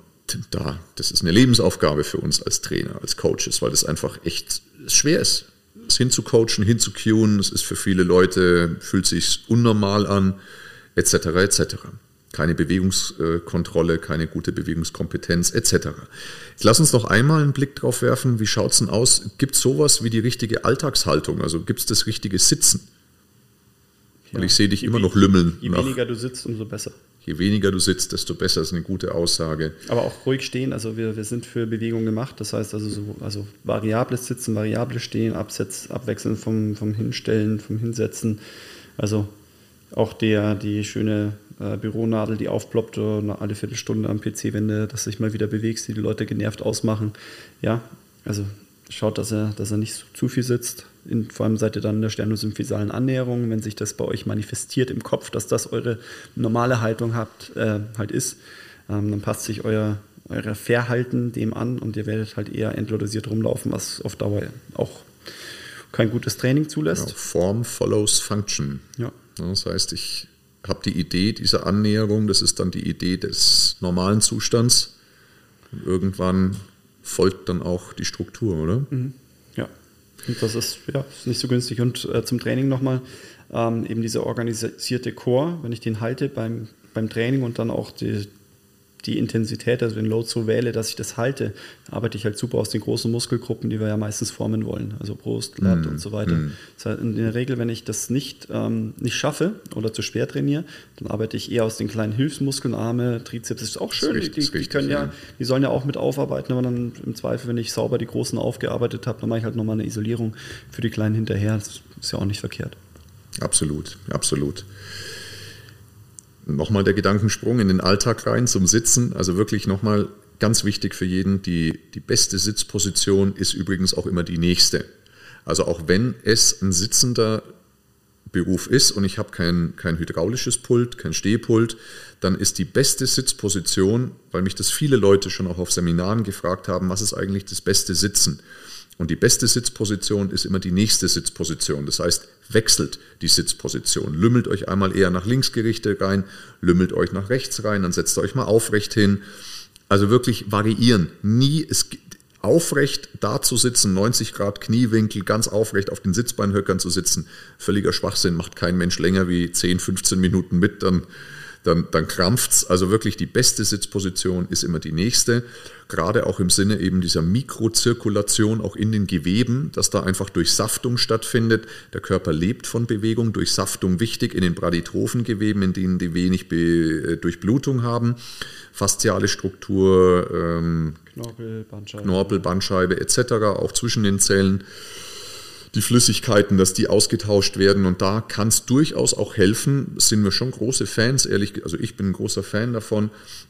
da, das ist eine Lebensaufgabe für uns als Trainer, als Coaches, weil das einfach echt schwer ist. Es hinzucoachen, hinzucueen, es ist für viele Leute, fühlt sich unnormal an, etc. etc keine Bewegungskontrolle, keine gute Bewegungskompetenz etc. Jetzt lass uns noch einmal einen Blick drauf werfen, wie schaut es denn aus? Gibt es sowas wie die richtige Alltagshaltung? Also gibt es das richtige Sitzen? Ja. Weil ich sehe dich je immer noch lümmeln. Je weniger du sitzt, umso besser. Je weniger du sitzt, desto besser ist eine gute Aussage. Aber auch ruhig stehen, also wir, wir sind für Bewegung gemacht, das heißt also so, also variables Sitzen, variables Stehen, Absetz, Abwechseln vom, vom Hinstellen, vom Hinsetzen. Also auch der, die schöne äh, Büronadel, die aufploppt oder alle Viertelstunde am PC, wenn du das sich mal wieder bewegst, die die Leute genervt ausmachen. Ja, also schaut, dass er, dass er nicht zu viel sitzt. In, vor allem seid ihr dann in der sternosymphysalen Annäherung, wenn sich das bei euch manifestiert im Kopf, dass das eure normale Haltung habt, äh, halt ist, ähm, dann passt sich euer, euer Verhalten dem an und ihr werdet halt eher entlodosiert rumlaufen, was auf Dauer auch kein gutes Training zulässt. Genau, Form follows Function. Ja. Das heißt, ich habe die Idee dieser Annäherung, das ist dann die Idee des normalen Zustands. Und irgendwann folgt dann auch die Struktur, oder? Mhm. Ja, und das ist, ja, nicht so günstig. Und äh, zum Training nochmal, ähm, eben dieser organisierte Core, wenn ich den halte beim, beim Training und dann auch die, die Intensität, also den Load so wähle, dass ich das halte, arbeite ich halt super aus den großen Muskelgruppen, die wir ja meistens formen wollen, also Brust, Lat mm. und so weiter. Mm. Das heißt, in der Regel, wenn ich das nicht, ähm, nicht schaffe oder zu schwer trainiere, dann arbeite ich eher aus den kleinen Hilfsmuskeln, Arme, Trizeps, das ist auch schön, ist richtig, die, die, können ja, die sollen ja auch mit aufarbeiten, aber dann im Zweifel, wenn ich sauber die großen aufgearbeitet habe, dann mache ich halt nochmal eine Isolierung für die kleinen hinterher, das ist ja auch nicht verkehrt. Absolut, absolut nochmal der Gedankensprung in den Alltag rein zum Sitzen. Also wirklich nochmal ganz wichtig für jeden, die, die beste Sitzposition ist übrigens auch immer die nächste. Also auch wenn es ein sitzender Beruf ist und ich habe kein, kein hydraulisches Pult, kein Stehpult, dann ist die beste Sitzposition, weil mich das viele Leute schon auch auf Seminaren gefragt haben, was ist eigentlich das beste Sitzen? Und die beste Sitzposition ist immer die nächste Sitzposition. Das heißt, wechselt die Sitzposition. Lümmelt euch einmal eher nach links gerichtet rein, lümmelt euch nach rechts rein, dann setzt euch mal aufrecht hin. Also wirklich variieren. Nie es, aufrecht da zu sitzen, 90 Grad Kniewinkel, ganz aufrecht auf den Sitzbeinhöckern zu sitzen, völliger Schwachsinn, macht kein Mensch länger wie 10, 15 Minuten mit, dann dann, dann krampft's. Also wirklich die beste Sitzposition ist immer die nächste. Gerade auch im Sinne eben dieser Mikrozirkulation auch in den Geweben, dass da einfach Durchsaftung stattfindet. Der Körper lebt von Bewegung, Durchsaftung wichtig in den Bradytrophen Geweben, in denen die wenig Be äh, Durchblutung haben. Fasziale Struktur, ähm, Knorpel, Bandscheibe, Knorpel, Bandscheibe etc. auch zwischen den Zellen die Flüssigkeiten, dass die ausgetauscht werden. Und da kann es durchaus auch helfen, sind wir schon große Fans, ehrlich, also ich bin ein großer Fan davon,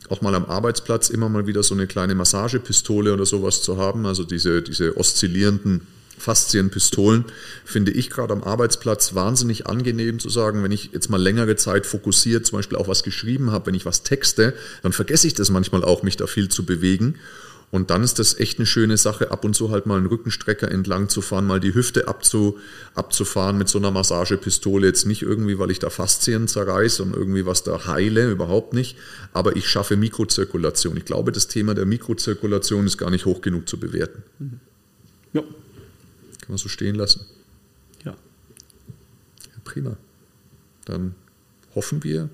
auch mal am Arbeitsplatz immer mal wieder so eine kleine Massagepistole oder sowas zu haben, also diese, diese oszillierenden Faszienpistolen finde ich gerade am Arbeitsplatz wahnsinnig angenehm zu sagen, wenn ich jetzt mal längere Zeit fokussiert, zum Beispiel auch was geschrieben habe, wenn ich was texte, dann vergesse ich das manchmal auch, mich da viel zu bewegen. Und dann ist das echt eine schöne Sache, ab und zu halt mal einen Rückenstrecker entlang zu fahren, mal die Hüfte abzu, abzufahren mit so einer Massagepistole. Jetzt nicht irgendwie, weil ich da Faszien zerreiße und irgendwie was da heile, überhaupt nicht. Aber ich schaffe Mikrozirkulation. Ich glaube, das Thema der Mikrozirkulation ist gar nicht hoch genug zu bewerten. Ja. Kann man so stehen lassen. Ja. Ja, prima. Dann hoffen wir,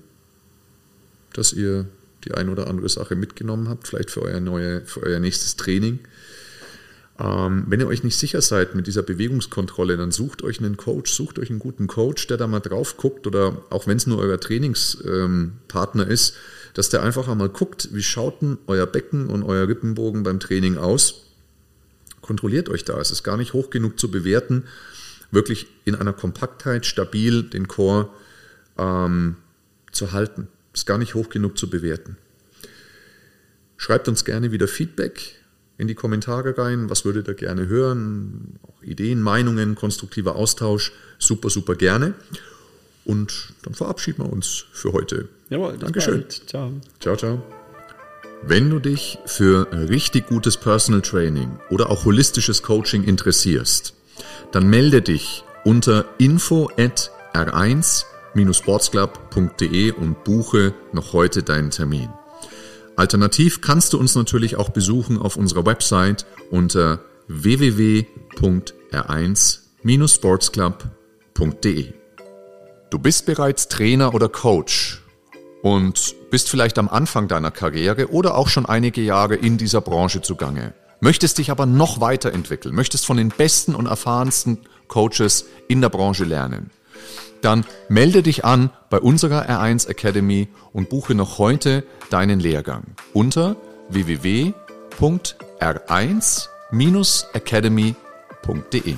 dass ihr die ein oder andere Sache mitgenommen habt, vielleicht für euer, neue, für euer nächstes Training. Ähm, wenn ihr euch nicht sicher seid mit dieser Bewegungskontrolle, dann sucht euch einen Coach, sucht euch einen guten Coach, der da mal drauf guckt oder auch wenn es nur euer Trainingspartner ähm, ist, dass der einfach einmal guckt, wie schaut denn euer Becken und euer Rippenbogen beim Training aus. Kontrolliert euch da. Es ist gar nicht hoch genug zu bewerten, wirklich in einer Kompaktheit stabil den Core ähm, zu halten. Ist gar nicht hoch genug zu bewerten. Schreibt uns gerne wieder Feedback in die Kommentare rein. Was würdet ihr gerne hören? Auch Ideen, Meinungen, konstruktiver Austausch. Super, super gerne. Und dann verabschieden wir uns für heute. Jawohl, Dankeschön. Bald. Ciao. Ciao, ciao. Wenn du dich für richtig gutes Personal Training oder auch holistisches Coaching interessierst, dann melde dich unter info at r1 sportsclub.de und buche noch heute deinen Termin. Alternativ kannst du uns natürlich auch besuchen auf unserer Website unter www.r1-sportsclub.de. Du bist bereits Trainer oder Coach und bist vielleicht am Anfang deiner Karriere oder auch schon einige Jahre in dieser Branche zugange. Möchtest dich aber noch weiterentwickeln, möchtest von den besten und erfahrensten Coaches in der Branche lernen dann melde dich an bei unserer R1 Academy und buche noch heute deinen Lehrgang unter www.r1-academy.de.